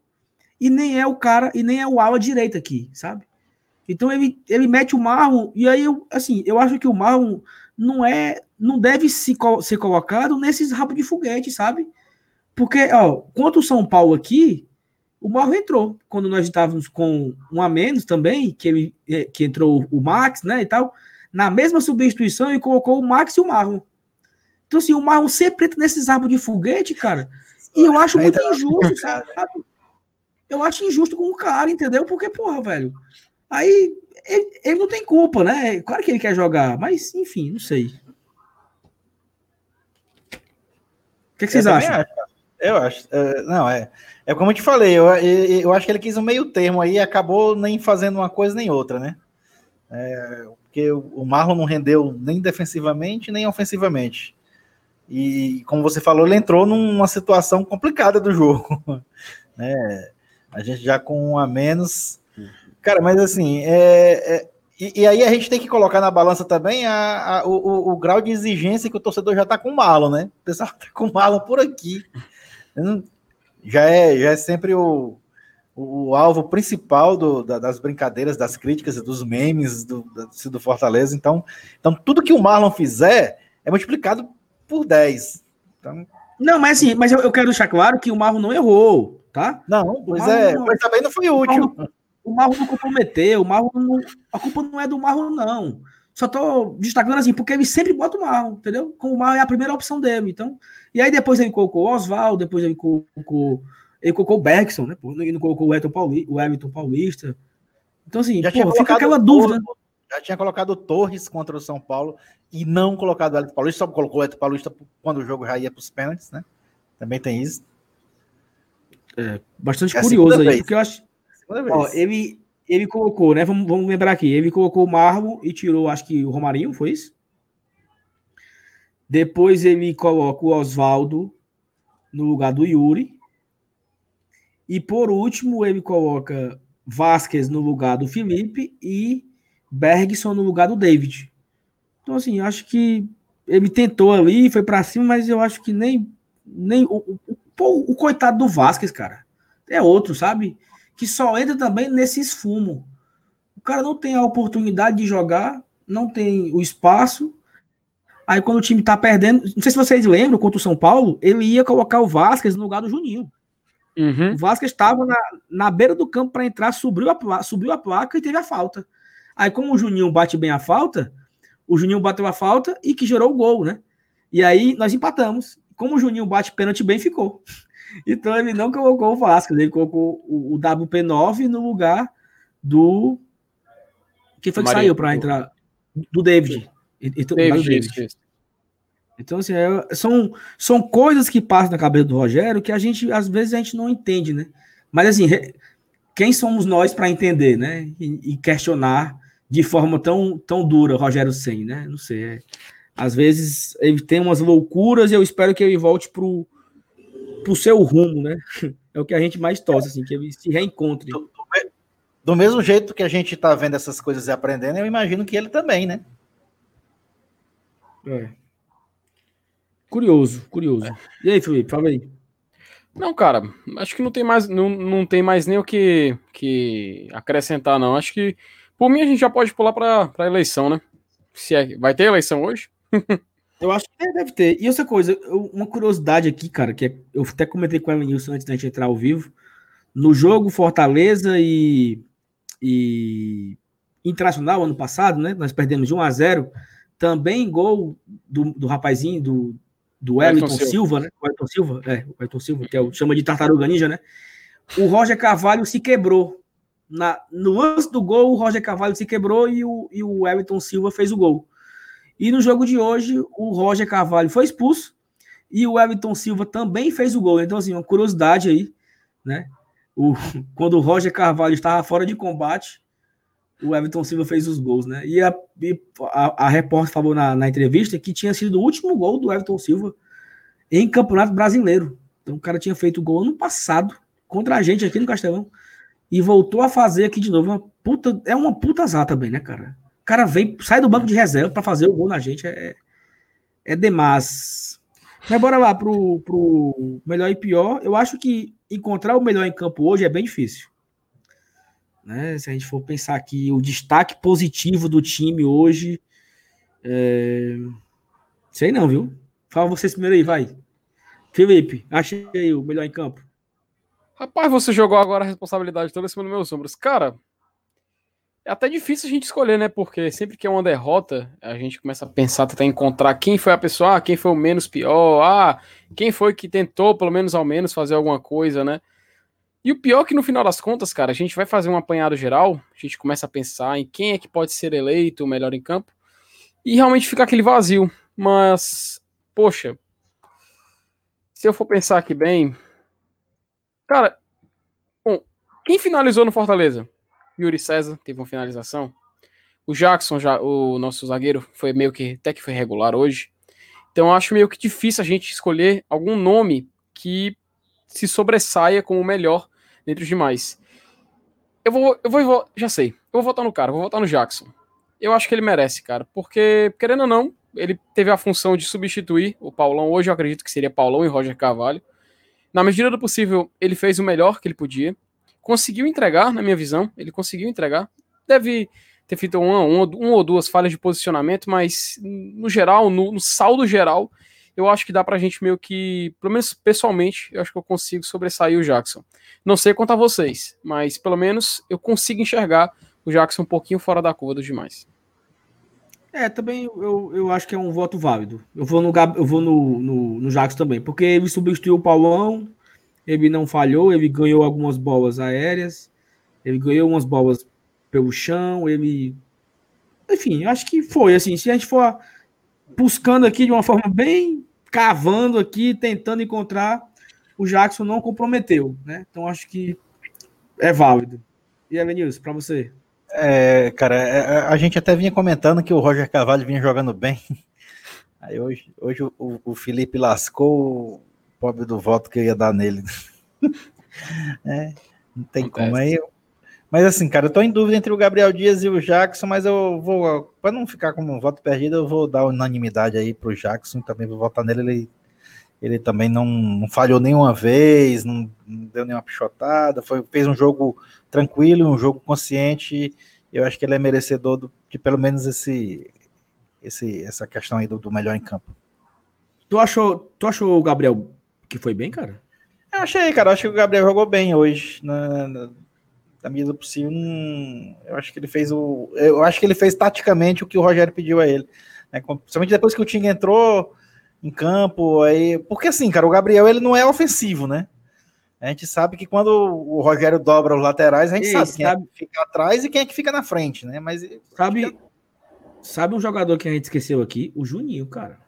e nem é o cara, e nem é o ala direita aqui, sabe? Então ele, ele mete o Marro, e aí eu, assim, eu acho que o Marro não é, não deve se, ser colocado nesses rabos de foguete, sabe? Porque, ó, quanto o São Paulo aqui, o Mauro entrou. Quando nós estávamos com um a menos também, que, ele, é, que entrou o Max, né, e tal, na mesma substituição e colocou o Max e o Marlon. Então, assim, o Marlon sempre entra nesses árvores de foguete, cara, e eu acho muito injusto, sabe? [LAUGHS] Eu acho injusto com o cara, entendeu? Porque, porra, velho, aí ele, ele não tem culpa, né? Claro que ele quer jogar, mas, enfim, não sei. O que, que vocês acham? Acho. Eu acho. Uh, não, é. É como eu te falei, eu, eu, eu, acho que ele quis um meio termo aí e acabou nem fazendo uma coisa nem outra, né? É, porque o Marlon não rendeu nem defensivamente nem ofensivamente. E como você falou, ele entrou numa situação complicada do jogo. [LAUGHS] né? A gente já com um a menos. Cara, mas assim, é, é e, e, aí a gente tem que colocar na balança também a, a o, o, o, grau de exigência que o torcedor já está com o Marlon, né? O pessoal está com o Marlon por aqui já é, já é sempre o, o, o alvo principal do, da, das brincadeiras, das críticas, dos memes do, do, do Fortaleza. Então, então, tudo que o Marlon fizer é multiplicado por 10. Então... Não, mas assim, mas eu, eu quero deixar claro que o Marlon não errou, tá? Não, pois é, não, mas também não foi útil. O Marlon não comprometeu, o Marlon não, a culpa não é do Marlon, não. Só tô destacando assim, porque ele sempre bota o Marlon, entendeu? Como o Marlon é a primeira opção dele. Então, e aí depois ele colocou o Oswaldo, depois ele colocou, ele colocou o Bergson, né? Ele não colocou o Everton Paulista, o Everton Paulista. Então, assim, já pô, fica aquela dúvida. já tinha colocado o Torres contra o São Paulo e não colocado o Everton Paulista, só colocou o Everton Paulista quando o jogo já ia para os pênaltis, né? Também tem isso. É, bastante é curioso aí, vez. porque eu acho. Ó, ele, ele colocou, né? Vamos, vamos lembrar aqui. Ele colocou o Marmo e tirou, acho que o Romarinho, foi isso? Depois ele coloca o Oswaldo no lugar do Yuri. E por último, ele coloca Vasquez no lugar do Felipe e Bergson no lugar do David. Então, assim, acho que ele tentou ali, foi para cima, mas eu acho que nem, nem o, o, o, coitado do Vasquez, cara, é outro, sabe? Que só entra também nesse esfumo. O cara não tem a oportunidade de jogar, não tem o espaço, Aí quando o time tá perdendo, não sei se vocês lembram, contra o São Paulo, ele ia colocar o Vasquez no lugar do Juninho. Uhum. O Vasquez estava na, na beira do campo para entrar, subiu a, subiu a placa e teve a falta. Aí, como o Juninho bate bem a falta, o Juninho bateu a falta e que gerou o gol, né? E aí nós empatamos. Como o Juninho bate pênalti bem, ficou. [LAUGHS] Então ele não colocou o Vasco, ele colocou o, o WP9 no lugar do. Quem foi que Maria, saiu para entrar? Do David. Então, David, David. Isso, Então, assim, é, são, são coisas que passam na cabeça do Rogério que a gente, às vezes, a gente não entende, né? Mas, assim, quem somos nós para entender, né? E, e, questionar de forma tão, tão dura o Rogério Sen, né? Não sei. É, às vezes ele tem umas loucuras e eu espero que ele volte pro, pro seu rumo, né? [LAUGHS] É o que a gente mais torce, assim, que ele se reencontre. Do, do mesmo jeito que a gente tá vendo essas coisas e aprendendo, eu imagino que ele também, né? É. Curioso, curioso. É. E aí, Felipe, fala aí. Não, cara, acho que não tem mais, não, não tem mais nem o que, que acrescentar, não. Acho que, por mim, a gente já pode pular para a eleição, né? Se é, vai ter eleição hoje? Eu acho que deve ter. E outra coisa, uma curiosidade aqui, cara, que é, eu até comentei com a Nilson antes da gente entrar ao vivo. No jogo Fortaleza e, e Internacional, ano passado, né? Nós perdemos de 1 a 0 Também gol do, do rapazinho, do, do Wellington Silva, Silva, né? O Wellington Silva, é, o Wellington Silva, que é o, chama de tartaruga ninja, né? O Roger Carvalho se quebrou. Na, no lance do gol, o Roger Carvalho se quebrou e o, e o Wellington Silva fez o gol. E no jogo de hoje, o Roger Carvalho foi expulso e o Everton Silva também fez o gol. Então, assim, uma curiosidade aí, né? O, [LAUGHS] quando o Roger Carvalho estava fora de combate, o Everton Silva fez os gols, né? E a, a, a repórter falou na, na, entrevista que tinha sido o último gol do Everton Silva em Campeonato Brasileiro. Então o cara tinha feito o gol ano passado contra a gente aqui no Castelão e voltou a fazer aqui de novo. Uma puta, é uma puta azar também, né, cara? O cara vem, sai do banco de reserva para fazer o gol na gente. É, é demais. Mas bora lá pro, pro melhor e pior. Eu acho que encontrar o melhor em campo hoje é bem difícil. Né? Se a gente for pensar aqui, o destaque positivo do time hoje. É... Sei não, viu? Fala vocês primeiro aí, vai. Felipe, achei o melhor em campo. Rapaz, você jogou agora a responsabilidade toda em cima dos meus ombros. Cara, é até difícil a gente escolher, né? Porque sempre que é uma derrota, a gente começa a pensar, tentar encontrar quem foi a pessoa, ah, quem foi o menos pior, ah, quem foi que tentou, pelo menos ao menos, fazer alguma coisa, né? E o pior é que no final das contas, cara, a gente vai fazer um apanhado geral, a gente começa a pensar em quem é que pode ser eleito o melhor em campo, e realmente fica aquele vazio. Mas, poxa, se eu for pensar aqui bem, cara, bom, quem finalizou no Fortaleza? Yuri César teve uma finalização. O Jackson, já, o nosso zagueiro, foi meio que até que foi regular hoje. Então acho meio que difícil a gente escolher algum nome que se sobressaia como o melhor dentre os demais. Eu vou, eu vou, já sei. Eu vou votar no cara, vou votar no Jackson. Eu acho que ele merece, cara, porque querendo ou não, ele teve a função de substituir o Paulão. Hoje eu acredito que seria Paulão e Roger Carvalho. Na medida do possível, ele fez o melhor que ele podia conseguiu entregar, na minha visão, ele conseguiu entregar. Deve ter feito uma, uma, uma ou duas falhas de posicionamento, mas no geral, no, no, saldo geral, eu acho que dá pra gente meio que, pelo menos pessoalmente, eu acho que eu consigo sobressair o Jackson. Não sei a vocês, mas pelo menos eu consigo enxergar o Jackson um pouquinho fora da curva dos demais. É, também eu, eu acho que é um voto válido. Eu vou no, eu vou no, no, no Jackson também, porque ele substituiu o Paulão, ele não falhou, ele ganhou algumas bolas aéreas, ele ganhou umas bolas pelo chão, ele. Enfim, acho que foi assim. Se a gente for buscando aqui de uma forma bem cavando aqui, tentando encontrar, o Jackson não comprometeu, né? Então acho que é válido. E Elenilson, para você? É, cara, é, é, a gente até vinha comentando que o Roger Carvalho vinha jogando bem. [LAUGHS] Aí hoje, hoje o, o Felipe lascou pobre do voto que eu ia dar nele. [LAUGHS] é, não tem Acontece. como. Aí, mas assim, cara, eu tô em dúvida entre o Gabriel Dias e o Jackson, mas eu vou, para não ficar como um voto perdido, eu vou dar unanimidade aí pro Jackson, também vou votar nele. Ele, ele também não, não falhou nenhuma vez, não, não deu nenhuma pichotada, foi, fez um jogo tranquilo, um jogo consciente. Eu acho que ele é merecedor do, de pelo menos esse, esse, essa questão aí do, do melhor em campo. Tu achou, tu achou o Gabriel que foi bem, cara? Eu achei, cara. Acho que o Gabriel jogou bem hoje. Na, na, da medida do possível, hum, eu acho que ele fez o. Eu acho que ele fez taticamente o que o Rogério pediu a ele. Né? Principalmente depois que o Tinga entrou em campo, aí. Porque assim, cara, o Gabriel ele não é ofensivo, né? A gente sabe que quando o Rogério dobra os laterais, a gente sabe quem sabe... é que fica atrás e quem é que fica na frente, né? Mas sabe, fica... sabe um jogador que a gente esqueceu aqui? O Juninho, cara.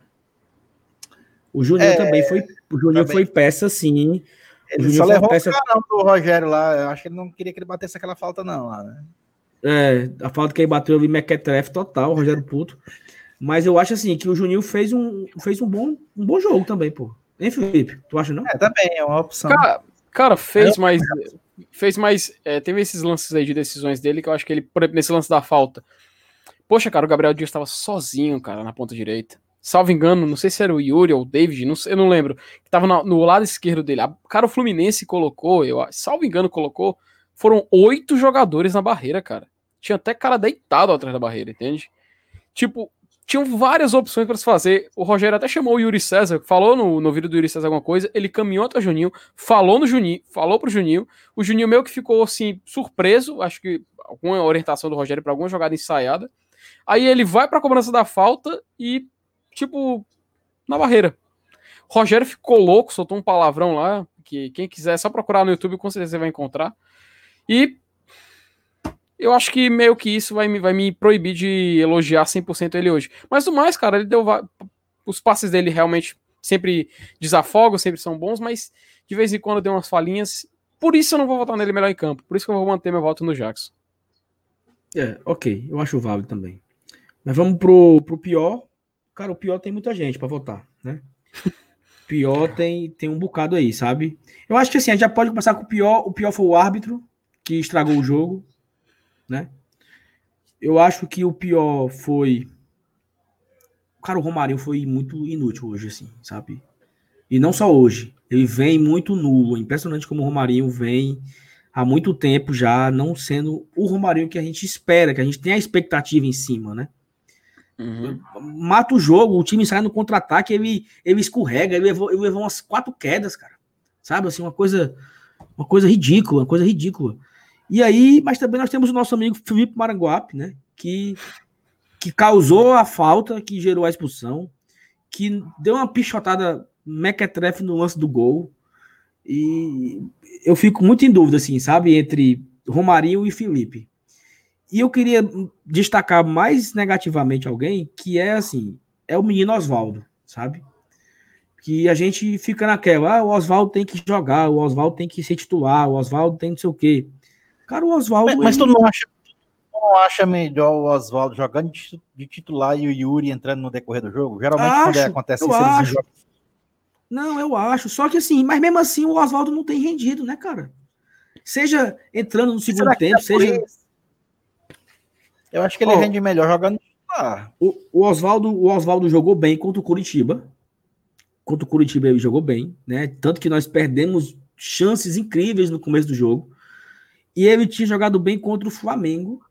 O Juninho é... também foi, o Juninho também. foi peça sim. Ele só levou peça... o carão do Rogério lá. Eu acho que ele não queria que ele batesse aquela falta não lá, né? É, a falta que ele bateu ali mequetrefe total, o Rogério Puto. Mas eu acho assim que o Juninho fez um, fez um bom, um bom jogo também, pô. Hein, Felipe? Tu acha não? É, também é uma opção. Cara, Cara, fez mais. Fez mais. É, teve esses lances aí de decisões dele que eu acho que ele, por exemplo, nesse lance da falta. Poxa, cara, o Gabriel Dias estava sozinho, cara, na ponta direita. Salvo engano, não sei se era o Yuri ou o David, não sei, eu não lembro. Que tava no, no lado esquerdo dele. A, cara, o Fluminense colocou, eu salvo engano, colocou. Foram oito jogadores na barreira, cara. Tinha até cara deitado atrás da barreira, entende? Tipo, tinham várias opções para se fazer. O Rogério até chamou o Yuri César, falou no, no vídeo do Yuri César alguma coisa, ele caminhou até o Juninho, falou no Juninho, falou pro Juninho. O Juninho meio que ficou assim, surpreso, acho que alguma orientação do Rogério para alguma jogada ensaiada. Aí ele vai para a cobrança da falta e, tipo, na barreira. Rogério ficou louco, soltou um palavrão lá, que quem quiser é só procurar no YouTube com certeza vai encontrar. E eu acho que meio que isso vai me, vai me proibir de elogiar 100% ele hoje. Mas do mais, cara, ele deu. Os passes dele realmente sempre desafogam, sempre são bons, mas de vez em quando deu umas falhinhas. Por isso eu não vou votar nele melhor em campo. Por isso que eu vou manter meu voto no Jackson. É, ok. Eu acho válido também. Mas vamos pro, pro pior. Cara, o pior tem muita gente para votar, né? [LAUGHS] pior tem, tem um bocado aí, sabe? Eu acho que assim, a gente já pode começar com o pior. O pior foi o árbitro, que estragou o jogo né? Eu acho que o pior foi. Cara, o Romarinho foi muito inútil hoje, assim, sabe? E não só hoje. Ele vem muito nulo. Impressionante como o Romarinho vem há muito tempo já, não sendo o Romarinho que a gente espera, que a gente tem a expectativa em cima, né? Uhum. Mata o jogo, o time sai no contra-ataque, ele, ele escorrega, ele levou, ele levou umas quatro quedas, cara. Sabe, assim, uma coisa, uma coisa ridícula, uma coisa ridícula. E aí, mas também nós temos o nosso amigo Felipe Maranguape, né? Que, que causou a falta, que gerou a expulsão, que deu uma pichotada mequetrefe no lance do gol. E eu fico muito em dúvida, assim, sabe? Entre Romarinho e Felipe. E eu queria destacar mais negativamente alguém, que é assim, é o menino Oswaldo, sabe? Que a gente fica naquela, ah, o Oswaldo tem que jogar, o Oswaldo tem que ser titular, o Oswaldo tem não sei o quê. Cara, o Oswaldo. Mas, mas tu não acha, tu não acha melhor o Oswaldo jogando de titular e o Yuri entrando no decorrer do jogo? Geralmente, acho, quando acontece isso, acho. Jogam... Não, eu acho. Só que assim, mas mesmo assim, o Oswaldo não tem rendido, né, cara? Seja entrando no segundo tempo, é seja. Eu acho que ele oh, rende melhor jogando titular. O, o Oswaldo o Oswaldo jogou bem contra o Curitiba. Contra o Curitiba ele jogou bem, né? Tanto que nós perdemos chances incríveis no começo do jogo. E ele tinha jogado bem contra o Flamengo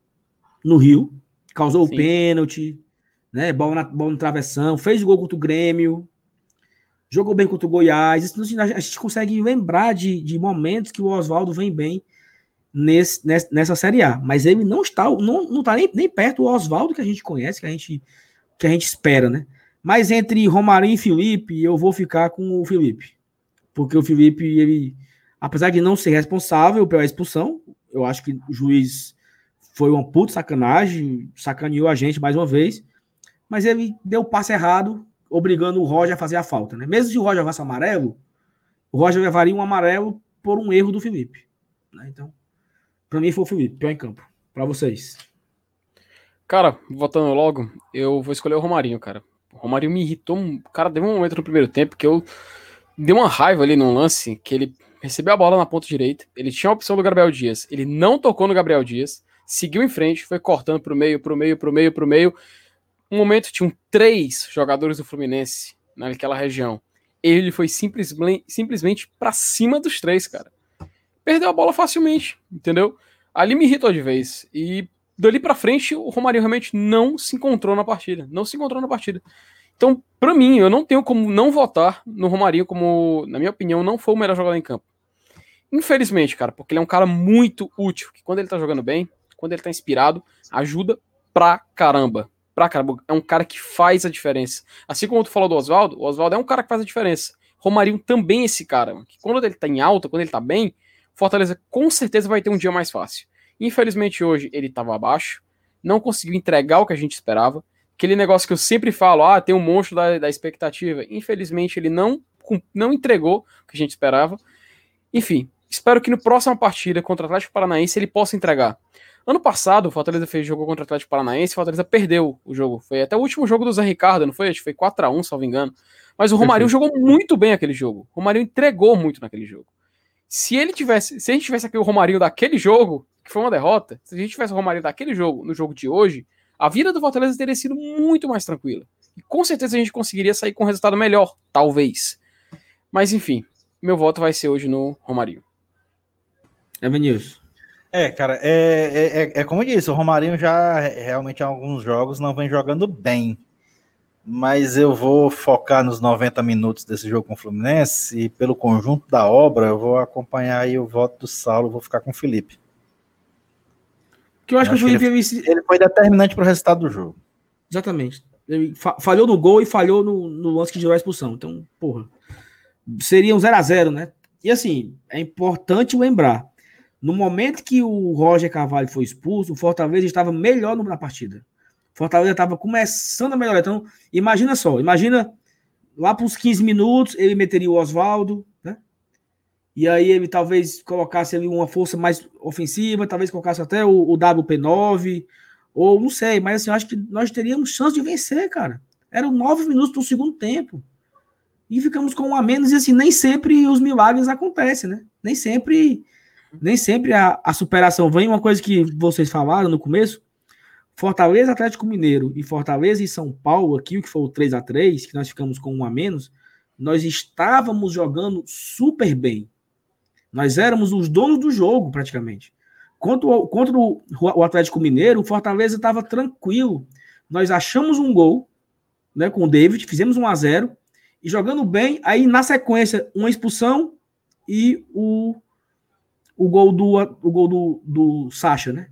no Rio, causou Sim. o pênalti, né? Bola, na, bola no travessão, fez o gol contra o Grêmio, jogou bem contra o Goiás. Isso, a gente consegue lembrar de, de momentos que o Oswaldo vem bem nesse, nessa Série A. Mas ele não está, não, não está nem, nem perto do Oswaldo que a gente conhece, que a gente, que a gente espera, né? Mas entre Romarinho e Felipe, eu vou ficar com o Felipe. Porque o Felipe, ele, apesar de não ser responsável pela expulsão, eu acho que o juiz foi uma puta sacanagem, sacaneou a gente mais uma vez, mas ele deu o passe errado, obrigando o Roger a fazer a falta, né? Mesmo se o Roger levasse amarelo, o Roger levaria um amarelo por um erro do Felipe. Né? Então, para mim foi o Felipe, pior em campo. Para vocês. Cara, voltando logo, eu vou escolher o Romarinho, cara. O Romarinho me irritou. Cara, teve um momento no primeiro tempo que eu dei uma raiva ali num lance que ele recebeu a bola na ponta direita, ele tinha a opção do Gabriel Dias, ele não tocou no Gabriel Dias, seguiu em frente, foi cortando para o meio, para o meio, para o meio, para o meio. Um momento tinham três jogadores do Fluminense naquela região. Ele foi simplesmente, simplesmente para cima dos três, cara. Perdeu a bola facilmente, entendeu? Ali me irritou de vez. E dali para frente, o Romário realmente não se encontrou na partida. Não se encontrou na partida. Então, para mim, eu não tenho como não votar no Romarinho como, na minha opinião, não foi o melhor jogador em campo. Infelizmente, cara, porque ele é um cara muito útil, que quando ele tá jogando bem, quando ele tá inspirado, ajuda pra caramba. Pra caramba. É um cara que faz a diferença. Assim como tu falou do Oswaldo, o Oswaldo é um cara que faz a diferença. Romarinho também é esse cara. Que quando ele tá em alta, quando ele tá bem, Fortaleza com certeza vai ter um dia mais fácil. Infelizmente hoje ele tava abaixo, não conseguiu entregar o que a gente esperava. Aquele negócio que eu sempre falo, ah, tem um monstro da, da expectativa. Infelizmente ele não, não entregou o que a gente esperava. Enfim, espero que no próxima partida contra o Atlético Paranaense ele possa entregar. Ano passado, o Fortaleza fez jogo contra o Atlético Paranaense, o Fortaleza perdeu o jogo. Foi até o último jogo do Zé Ricardo, não foi? Acho que foi 4x1, se não me engano. Mas o Romário jogou muito bem aquele jogo. O Romário entregou muito naquele jogo. Se ele tivesse, se a gente tivesse aqui o Romário daquele jogo, que foi uma derrota, se a gente tivesse o Romário daquele jogo, no jogo de hoje, a vida do Fortaleza teria sido muito mais tranquila. E com certeza a gente conseguiria sair com um resultado melhor, talvez. Mas enfim, meu voto vai ser hoje no Romarinho. Evanilson. É, cara, é, é, é, é, como eu disse, o Romarinho já realmente em alguns jogos não vem jogando bem. Mas eu vou focar nos 90 minutos desse jogo com o Fluminense e pelo conjunto da obra eu vou acompanhar aí o voto do Saulo, vou ficar com o Felipe. Que eu acho eu que o Felipe ele, ele foi determinante para o resultado do jogo. Exatamente. Ele falhou no gol e falhou no, no lance que gerou a expulsão. Então, porra, seria um 0 a 0 né? E assim, é importante lembrar no momento que o Roger Carvalho foi expulso, o Fortaleza estava melhor na partida. Fortaleza estava começando a melhorar. Então, imagina só, imagina lá para os 15 minutos, ele meteria o Oswaldo, né? E aí ele talvez colocasse ali uma força mais ofensiva, talvez colocasse até o, o WP9, ou não sei, mas assim, acho que nós teríamos chance de vencer, cara. Eram nove minutos do segundo tempo. E ficamos com um a menos, e assim, nem sempre os milagres acontecem, né? Nem sempre nem sempre a, a superação vem. Uma coisa que vocês falaram no começo: Fortaleza, Atlético Mineiro e Fortaleza e São Paulo, aqui, o que foi o 3 a 3 que nós ficamos com um a menos, nós estávamos jogando super bem. Nós éramos os donos do jogo, praticamente. Contra o, contra o, Atlético Mineiro, o Fortaleza estava tranquilo. Nós achamos um gol né, com o David, fizemos um a 0 e jogando bem. Aí, na sequência, uma expulsão e o o gol do, o gol do, do Sacha, né?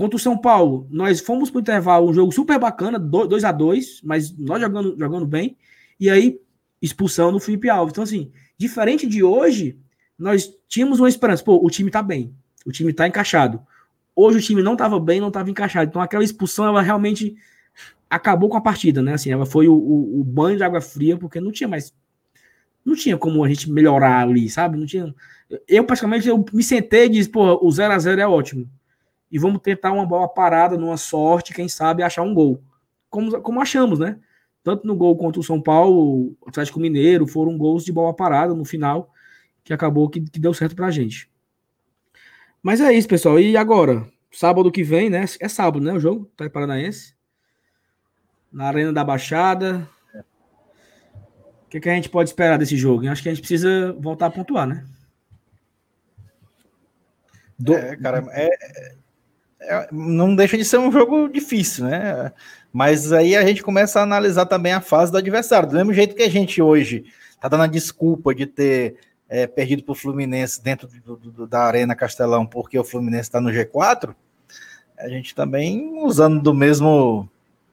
Contra o São Paulo, nós fomos para o intervalo, um jogo super bacana, 2 a 2 mas nós jogando, jogando bem, e aí expulsão do Felipe Alves. Então, assim, diferente de hoje, nós tínhamos uma esperança. Pô, o time tá bem, o time tá encaixado. Hoje o time não estava bem, não estava encaixado. Então, aquela expulsão, ela realmente acabou com a partida, né? Assim, ela foi o, o, o banho de água fria, porque não tinha mais. Não tinha como a gente melhorar ali, sabe? Não tinha eu, praticamente, eu me sentei e disse, pô, o 0 a 0 é ótimo. E vamos tentar uma bola parada, numa sorte, quem sabe, achar um gol. Como, como achamos, né? Tanto no gol contra o São Paulo, o Atlético Mineiro, foram gols de bola parada no final, que acabou que, que deu certo pra gente. Mas é isso, pessoal. E agora? Sábado que vem, né? É sábado, né? O jogo, tá Paranaense. Na Arena da Baixada. O que, que a gente pode esperar desse jogo? Eu acho que a gente precisa voltar a pontuar, né? Do... É, cara, é, é, não deixa de ser um jogo difícil, né? Mas aí a gente começa a analisar também a fase do adversário. Do mesmo jeito que a gente hoje tá dando a desculpa de ter é, perdido para o Fluminense dentro do, do, da Arena Castelão porque o Fluminense está no G4, a gente também usando do mesmo,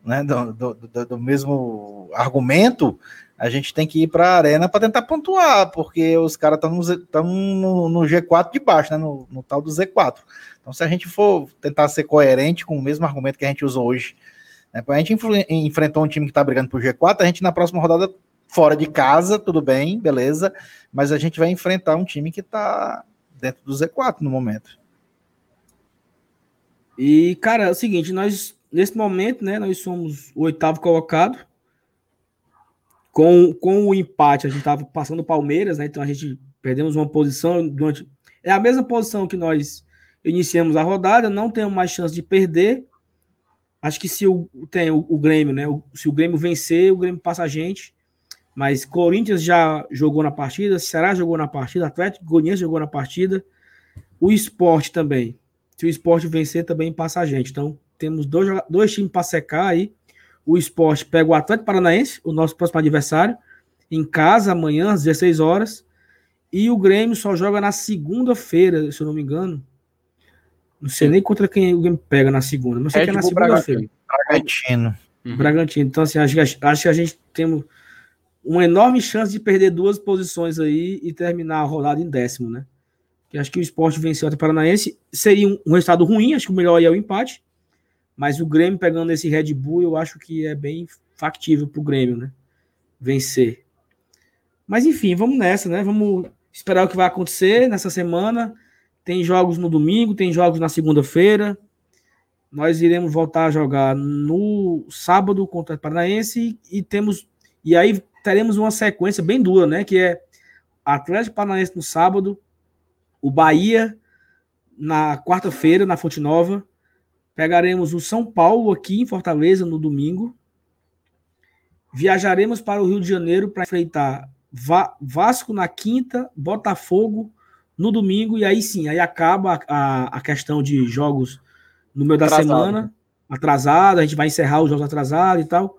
né, do, do, do mesmo argumento, a gente tem que ir para a arena para tentar pontuar, porque os caras estão no, no, G4 de baixo, né? No, no, tal do Z4. Então, se a gente for tentar ser coerente com o mesmo argumento que a gente usou hoje, né? a gente enfrentou um time que está brigando por G4, a gente na próxima rodada, fora de casa, tudo bem, beleza, mas a gente vai enfrentar um time que está dentro do Z4 no momento. E, cara, é o seguinte, nós, nesse momento, né, nós somos o oitavo colocado, com, com o empate, a gente estava passando o Palmeiras, né? Então a gente perdemos uma posição durante. É a mesma posição que nós iniciamos a rodada, não temos mais chance de perder. Acho que se o, tem o, o Grêmio, né? O, se o Grêmio vencer, o Grêmio passa a gente. Mas Corinthians já jogou na partida, Ceará jogou na partida, Atlético Goianiense jogou na partida, o esporte também. Se o esporte vencer, também passa a gente. Então, temos dois, dois times para secar aí o esporte pega o Atlético Paranaense, o nosso próximo adversário, em casa, amanhã, às 16 horas. E o Grêmio só joga na segunda-feira, se eu não me engano. Não sei nem contra quem o Grêmio pega na segunda, mas sei que é na segunda-feira. Bragantino. Uhum. Bragantino. Então, assim, acho que, acho que a gente tem uma enorme chance de perder duas posições aí e terminar a rodada em décimo, né? Que acho que o esporte venceu o Paranaense. Seria um, um, resultado ruim, acho que o melhor aí é o empate. Mas o Grêmio pegando esse Red Bull, eu acho que é bem factível para o Grêmio, né? Vencer. Mas enfim, vamos nessa, né? Vamos esperar o que vai acontecer nessa semana. Tem jogos no domingo, tem jogos na segunda-feira. Nós iremos voltar a jogar no sábado contra o Paranaense e temos e aí teremos uma sequência bem dura, né? Que é Atlético Paranaense no sábado, o Bahia na quarta-feira na Fonte Nova. Pegaremos o São Paulo aqui em Fortaleza no domingo. Viajaremos para o Rio de Janeiro para enfrentar Vasco na quinta, Botafogo no domingo, e aí sim, aí acaba a, a questão de jogos no meio da Atrasado. semana, atrasado, a gente vai encerrar os jogos atrasados e tal.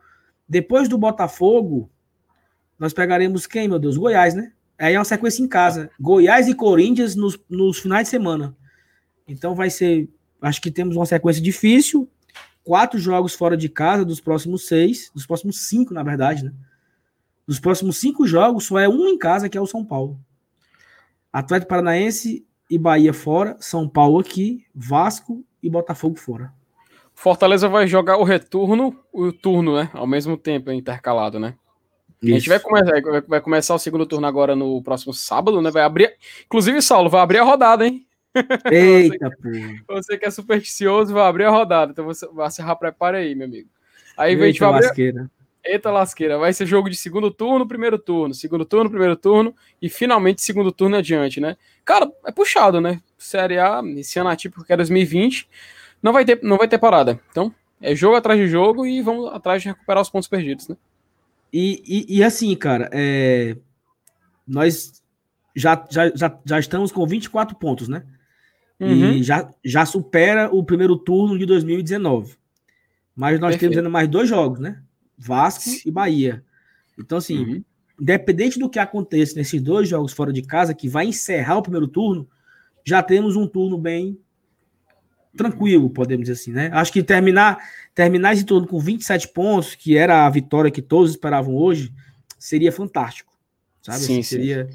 Depois do Botafogo, nós pegaremos quem, meu Deus? Goiás, né? Aí é uma sequência em casa. Goiás e Corinthians nos, nos finais de semana. Então vai ser. Acho que temos uma sequência difícil. Quatro jogos fora de casa dos próximos seis. Dos próximos cinco, na verdade, né? Dos próximos cinco jogos, só é um em casa, que é o São Paulo. Atlético Paranaense e Bahia fora. São Paulo aqui. Vasco e Botafogo fora. Fortaleza vai jogar o retorno e o turno, né? Ao mesmo tempo, intercalado, né? Isso. A gente vai começar, vai começar o segundo turno agora no próximo sábado, né? Vai abrir. Inclusive, Saulo, vai abrir a rodada, hein? [LAUGHS] Eita, você, você que é supersticioso, vai abrir a rodada. Então você, você já prepara aí, meu amigo. Aí Eita, a gente vai abrir. Lasqueira. Eita lasqueira. Vai ser jogo de segundo turno, primeiro turno, segundo turno, primeiro turno e finalmente segundo turno adiante, né? Cara, é puxado, né? Série A, esse ano atípico que é 2020, não vai ter, não vai ter parada. Então, é jogo atrás de jogo e vamos atrás de recuperar os pontos perdidos, né? E, e, e assim, cara, é... nós já, já, já, já estamos com 24 pontos, né? Uhum. E já, já supera o primeiro turno de 2019. Mas nós Perfeito. temos ainda mais dois jogos, né? Vasco e Bahia. Então, assim, uhum. independente do que aconteça nesses dois jogos fora de casa, que vai encerrar o primeiro turno, já temos um turno bem tranquilo, podemos dizer assim, né? Acho que terminar, terminar esse turno com 27 pontos, que era a vitória que todos esperavam hoje, seria fantástico. Sabe? Sim, assim, seria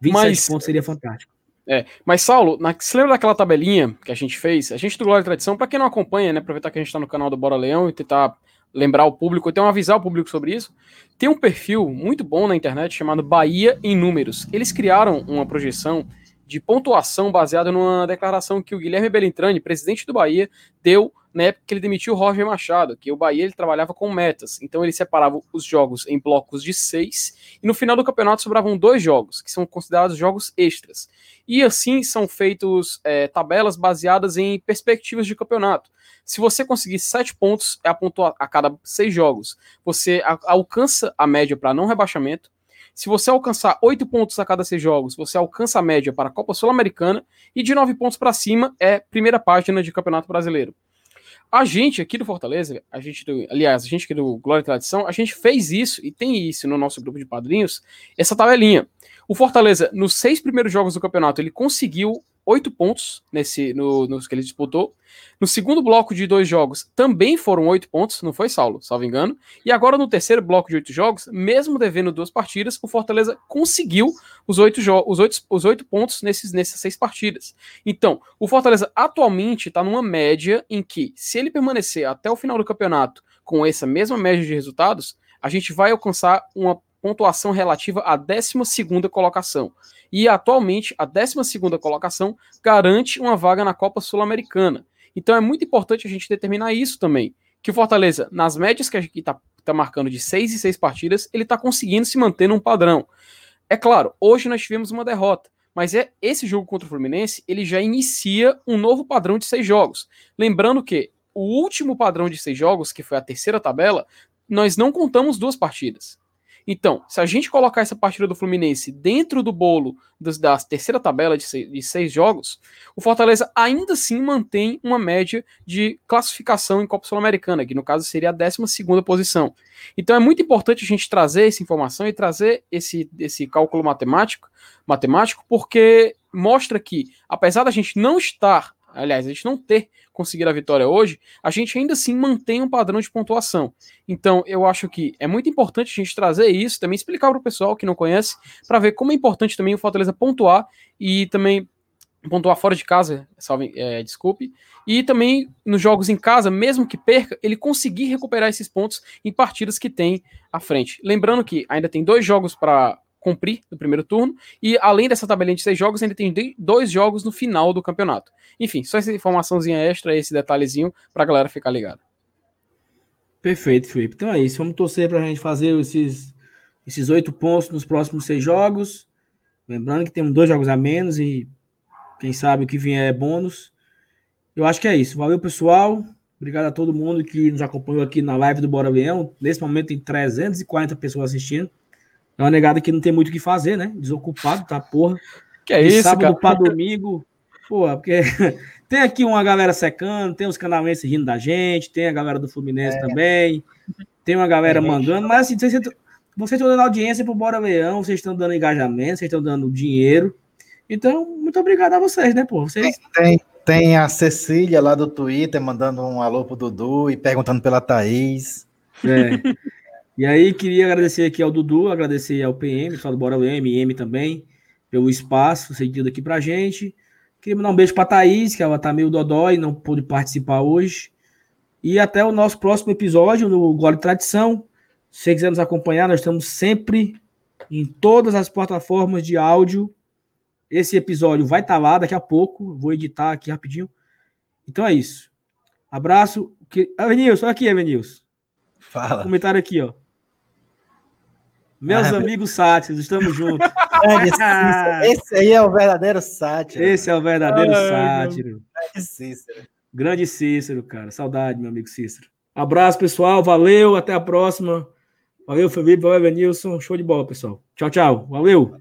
27 mas, pontos seria fantástico. É, mas Saulo, na, se lembra daquela tabelinha que a gente fez? A gente do Glória e Tradição, para quem não acompanha, né, aproveitar que a gente está no canal do Bora Leão e tentar lembrar o público, então avisar o público sobre isso. Tem um perfil muito bom na internet chamado Bahia em Números. Eles criaram uma projeção de pontuação baseada numa declaração que o Guilherme Belintrani, presidente do Bahia, deu na época que ele demitiu o Roger Machado, que o Bahia ele trabalhava com metas. Então ele separava os jogos em blocos de seis e no final do campeonato sobravam dois jogos, que são considerados jogos extras. E assim são feitos é, tabelas baseadas em perspectivas de campeonato. Se você conseguir sete pontos é a, pontua a cada seis jogos, você alcança a média para não rebaixamento. Se você alcançar oito pontos a cada seis jogos, você alcança a média para a Copa Sul-Americana e de nove pontos para cima é primeira página de Campeonato Brasileiro. A gente aqui do Fortaleza, a gente do, aliás, a gente aqui do Glória e Tradição, a gente fez isso e tem isso no nosso grupo de padrinhos, essa tabelinha. O Fortaleza, nos seis primeiros jogos do campeonato, ele conseguiu oito pontos nesse no, nos que ele disputou. No segundo bloco de dois jogos também foram oito pontos, não foi, Saulo? Salvo engano. E agora no terceiro bloco de oito jogos, mesmo devendo duas partidas, o Fortaleza conseguiu os oito, os oito, os oito pontos nesses, nessas seis partidas. Então, o Fortaleza atualmente está numa média em que, se ele permanecer até o final do campeonato com essa mesma média de resultados, a gente vai alcançar uma pontuação relativa à 12 colocação. E atualmente, a 12 colocação garante uma vaga na Copa Sul-Americana. Então é muito importante a gente determinar isso também. Que o Fortaleza, nas médias que está tá marcando de 6 e 6 partidas, ele está conseguindo se manter num padrão. É claro, hoje nós tivemos uma derrota, mas é esse jogo contra o Fluminense, ele já inicia um novo padrão de seis jogos. Lembrando que o último padrão de seis jogos, que foi a terceira tabela, nós não contamos duas partidas. Então, se a gente colocar essa partida do Fluminense dentro do bolo das, da terceira tabela de seis, de seis, jogos, o Fortaleza ainda assim mantém uma média de classificação em Copa Sul-Americana, que no caso seria a 12 posição. Então é muito importante a gente trazer essa informação e trazer esse, esse cálculo matemático, matemático, porque mostra que, apesar da gente não estar aliás, a gente não ter conseguido a vitória hoje, a gente ainda assim mantém um padrão de pontuação. Então, eu acho que é muito importante a gente trazer isso, também explicar para o pessoal que não conhece, para ver como é importante também o Fortaleza pontuar e também pontuar fora de casa, salve, é, desculpe, e também nos jogos em casa, mesmo que perca, ele conseguir recuperar esses pontos em partidas que tem à frente. Lembrando que ainda tem dois jogos para cumprir no primeiro turno. E além dessa tabelinha de seis jogos, ainda tem dois jogos no final do campeonato. Enfim, só essa informaçãozinha extra, esse detalhezinho, pra galera ficar ligada. Perfeito, Felipe. Então é isso. Vamos torcer pra gente fazer esses, esses oito pontos nos próximos seis jogos. Lembrando que temos dois jogos a menos e quem sabe o que vier é bônus. Eu acho que é isso. Valeu, pessoal. Obrigado a todo mundo que nos acompanhou aqui na live do Bora Leão. Nesse momento tem 340 pessoas assistindo. É uma negada que não tem muito o que fazer, né? Desocupado, tá porra. Que é isso, sábado para domingo. Porra, porque [LAUGHS] tem aqui uma galera secando, tem os canalenses rindo da gente, tem a galera do Fluminense é. também, tem uma galera é. mangando, mas assim, vocês, vocês estão dando audiência pro Bora Leão, vocês estão dando engajamento, vocês estão dando dinheiro. Então, muito obrigado a vocês, né, pô? Vocês... Tem, tem a Cecília lá do Twitter mandando um alô pro Dudu e perguntando pela Thaís. É. [LAUGHS] E aí, queria agradecer aqui ao Dudu, agradecer ao PM, só do Bora UM, M também, pelo espaço cedido aqui pra gente. Queria mandar um beijo pra Thaís, que ela tá meio dodói, não pôde participar hoje. E até o nosso próximo episódio no Gole Tradição. Se você quiser nos acompanhar, nós estamos sempre em todas as plataformas de áudio. Esse episódio vai estar tá lá daqui a pouco. Vou editar aqui rapidinho. Então é isso. Abraço. Avenilson, aqui, Avenilson. Fala. Comentário aqui, ó. Meus ah, amigos sátiros, estamos juntos. [LAUGHS] Esse aí é o verdadeiro sátiro. Esse é o verdadeiro Ai, sátiro. Grande Cícero. Grande Cícero, cara. Saudade, meu amigo Cícero. Abraço, pessoal. Valeu. Até a próxima. Valeu, Felipe. Valeu, Evanilson. Show de bola, pessoal. Tchau, tchau. Valeu.